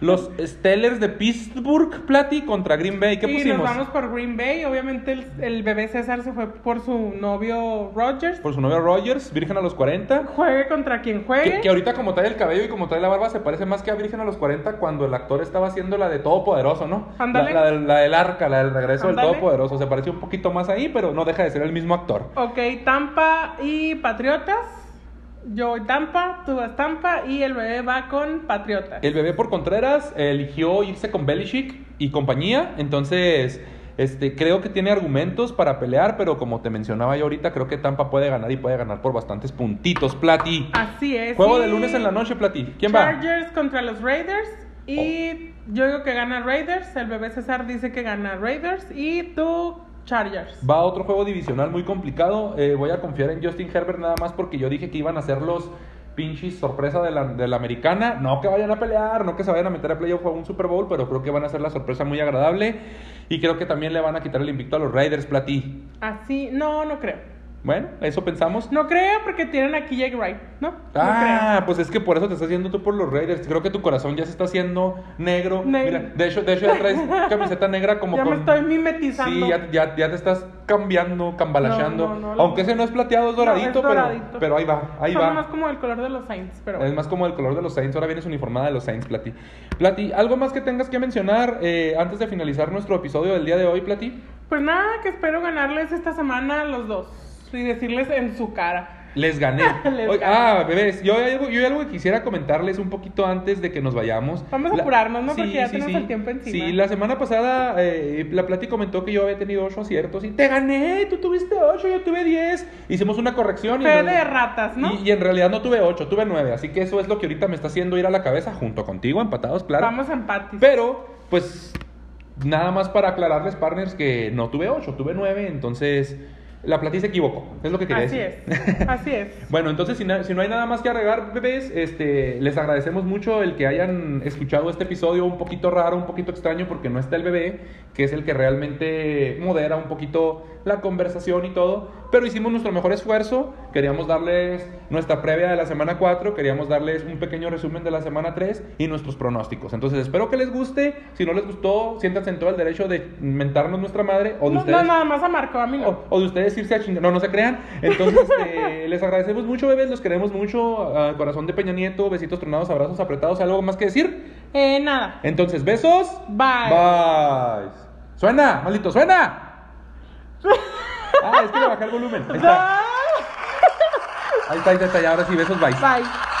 Speaker 2: los Steelers de Pittsburgh, Plati, contra Green Bay. ¿Qué
Speaker 1: y
Speaker 2: pusimos?
Speaker 1: nos vamos por Green Bay. Obviamente el, el bebé César se fue por su novio Rogers.
Speaker 2: Por su novio Rogers, Virgen a los 40.
Speaker 1: Juegue contra quien juegue.
Speaker 2: Que, que ahorita como trae el cabello y como trae la barba se parece más que a Virgen a los 40 cuando el actor estaba haciendo la de Todopoderoso, ¿no?
Speaker 1: Ándale.
Speaker 2: La, la del- la del arca, la del regreso
Speaker 1: Ándale.
Speaker 2: del Todopoderoso. Se pareció un poquito más ahí, pero no deja de ser el mismo actor.
Speaker 1: Ok, Tampa y Patriotas. Yo voy Tampa, tú vas Tampa y el bebé va con Patriotas.
Speaker 2: El bebé por Contreras eligió irse con Belichick y compañía, entonces este, creo que tiene argumentos para pelear, pero como te mencionaba yo ahorita, creo que Tampa puede ganar y puede ganar por bastantes puntitos, Plati.
Speaker 1: Así es.
Speaker 2: Juego de lunes en la noche, Plati. ¿Quién va? Oh.
Speaker 1: Chargers contra los Raiders. Y yo digo que gana Raiders. El bebé César dice que gana Raiders. Y tú, Chargers.
Speaker 2: Va otro juego divisional muy complicado. Eh, voy a confiar en Justin Herbert nada más porque yo dije que iban a ser los pinches sorpresa de la, de la americana. No que vayan a pelear, no que se vayan a meter a playoff a un Super Bowl, pero creo que van a ser la sorpresa muy agradable. Y creo que también le van a quitar el invicto a los Raiders, Platí.
Speaker 1: Así, no, no creo.
Speaker 2: Bueno, eso pensamos.
Speaker 1: No creo porque tienen aquí Jake Wright, ¿no? No
Speaker 2: Ah, pues es que por eso te estás haciendo tú por los Raiders. Creo que tu corazón ya se está haciendo negro.
Speaker 1: Negro.
Speaker 2: Mira, de hecho, de hecho ya traes camiseta negra como
Speaker 1: Ya me estoy mimetizando.
Speaker 2: Sí, ya, ya, ya te estás cambiando, cambalacheando.
Speaker 1: No, no, no,
Speaker 2: Aunque ese no es plateado, es doradito,
Speaker 1: es
Speaker 2: pero,
Speaker 1: doradito.
Speaker 2: pero ahí va, ahí
Speaker 1: Son
Speaker 2: va.
Speaker 1: más como el color de los Saints, pero
Speaker 2: Es
Speaker 1: bueno.
Speaker 2: más como el color de los Saints. Ahora vienes uniformada de los Saints, Plati. Plati, ¿algo más que tengas que mencionar eh, antes de finalizar nuestro episodio del día de hoy, Plati?
Speaker 1: Pues nada, que espero ganarles esta semana a los dos. Y decirles en su cara.
Speaker 2: Les gané.
Speaker 1: Les
Speaker 2: Oye,
Speaker 1: gané.
Speaker 2: ah, bebés, yo hay, algo, yo hay algo que quisiera comentarles un poquito antes de que nos vayamos.
Speaker 1: Vamos a apurarnos, ¿no? Porque ya tenemos el tiempo encima.
Speaker 2: Sí, la semana pasada eh, la Plati comentó que yo había tenido 8 aciertos y te gané, tú tuviste 8, yo tuve 10. Hicimos una corrección y,
Speaker 1: Fe
Speaker 2: en
Speaker 1: de ratas, ¿no?
Speaker 2: y, y en realidad no tuve 8, tuve 9. Así que eso es lo que ahorita me está haciendo ir a la cabeza junto contigo, empatados, claro.
Speaker 1: Vamos a empates.
Speaker 2: Pero, pues, nada más para aclararles, partners, que no tuve 8, tuve 9. Entonces, la Plati se equivocó. Es lo que quería
Speaker 1: Así
Speaker 2: decir.
Speaker 1: es, así es.
Speaker 2: Bueno, entonces si, na- si no hay nada más que agregar, bebés, este, les agradecemos mucho el que hayan escuchado este episodio un poquito raro, un poquito extraño, porque no está el bebé, que es el que realmente modera un poquito la conversación y todo. Pero hicimos nuestro mejor esfuerzo, queríamos darles nuestra previa de la semana 4, queríamos darles un pequeño resumen de la semana 3 y nuestros pronósticos. Entonces espero que les guste, si no les gustó, siéntanse en todo el derecho de mentarnos nuestra madre o de
Speaker 1: No,
Speaker 2: ustedes...
Speaker 1: no, nada más a Marco, a mí no.
Speaker 2: O, o de ustedes irse a chingar. No, no se crean. Entonces, este, les agradecemos mucho, bebés. Los queremos mucho. a corazón de Peña Nieto. Besitos tronados, abrazos apretados. ¿Algo más que decir?
Speaker 1: Eh, nada.
Speaker 2: Entonces, besos.
Speaker 1: Bye.
Speaker 2: Bye. Suena, maldito, suena. Ah, es que le bajé el volumen. Ahí está. Ahí está, ahí está. ya, Ahora sí, besos, bye.
Speaker 1: Bye.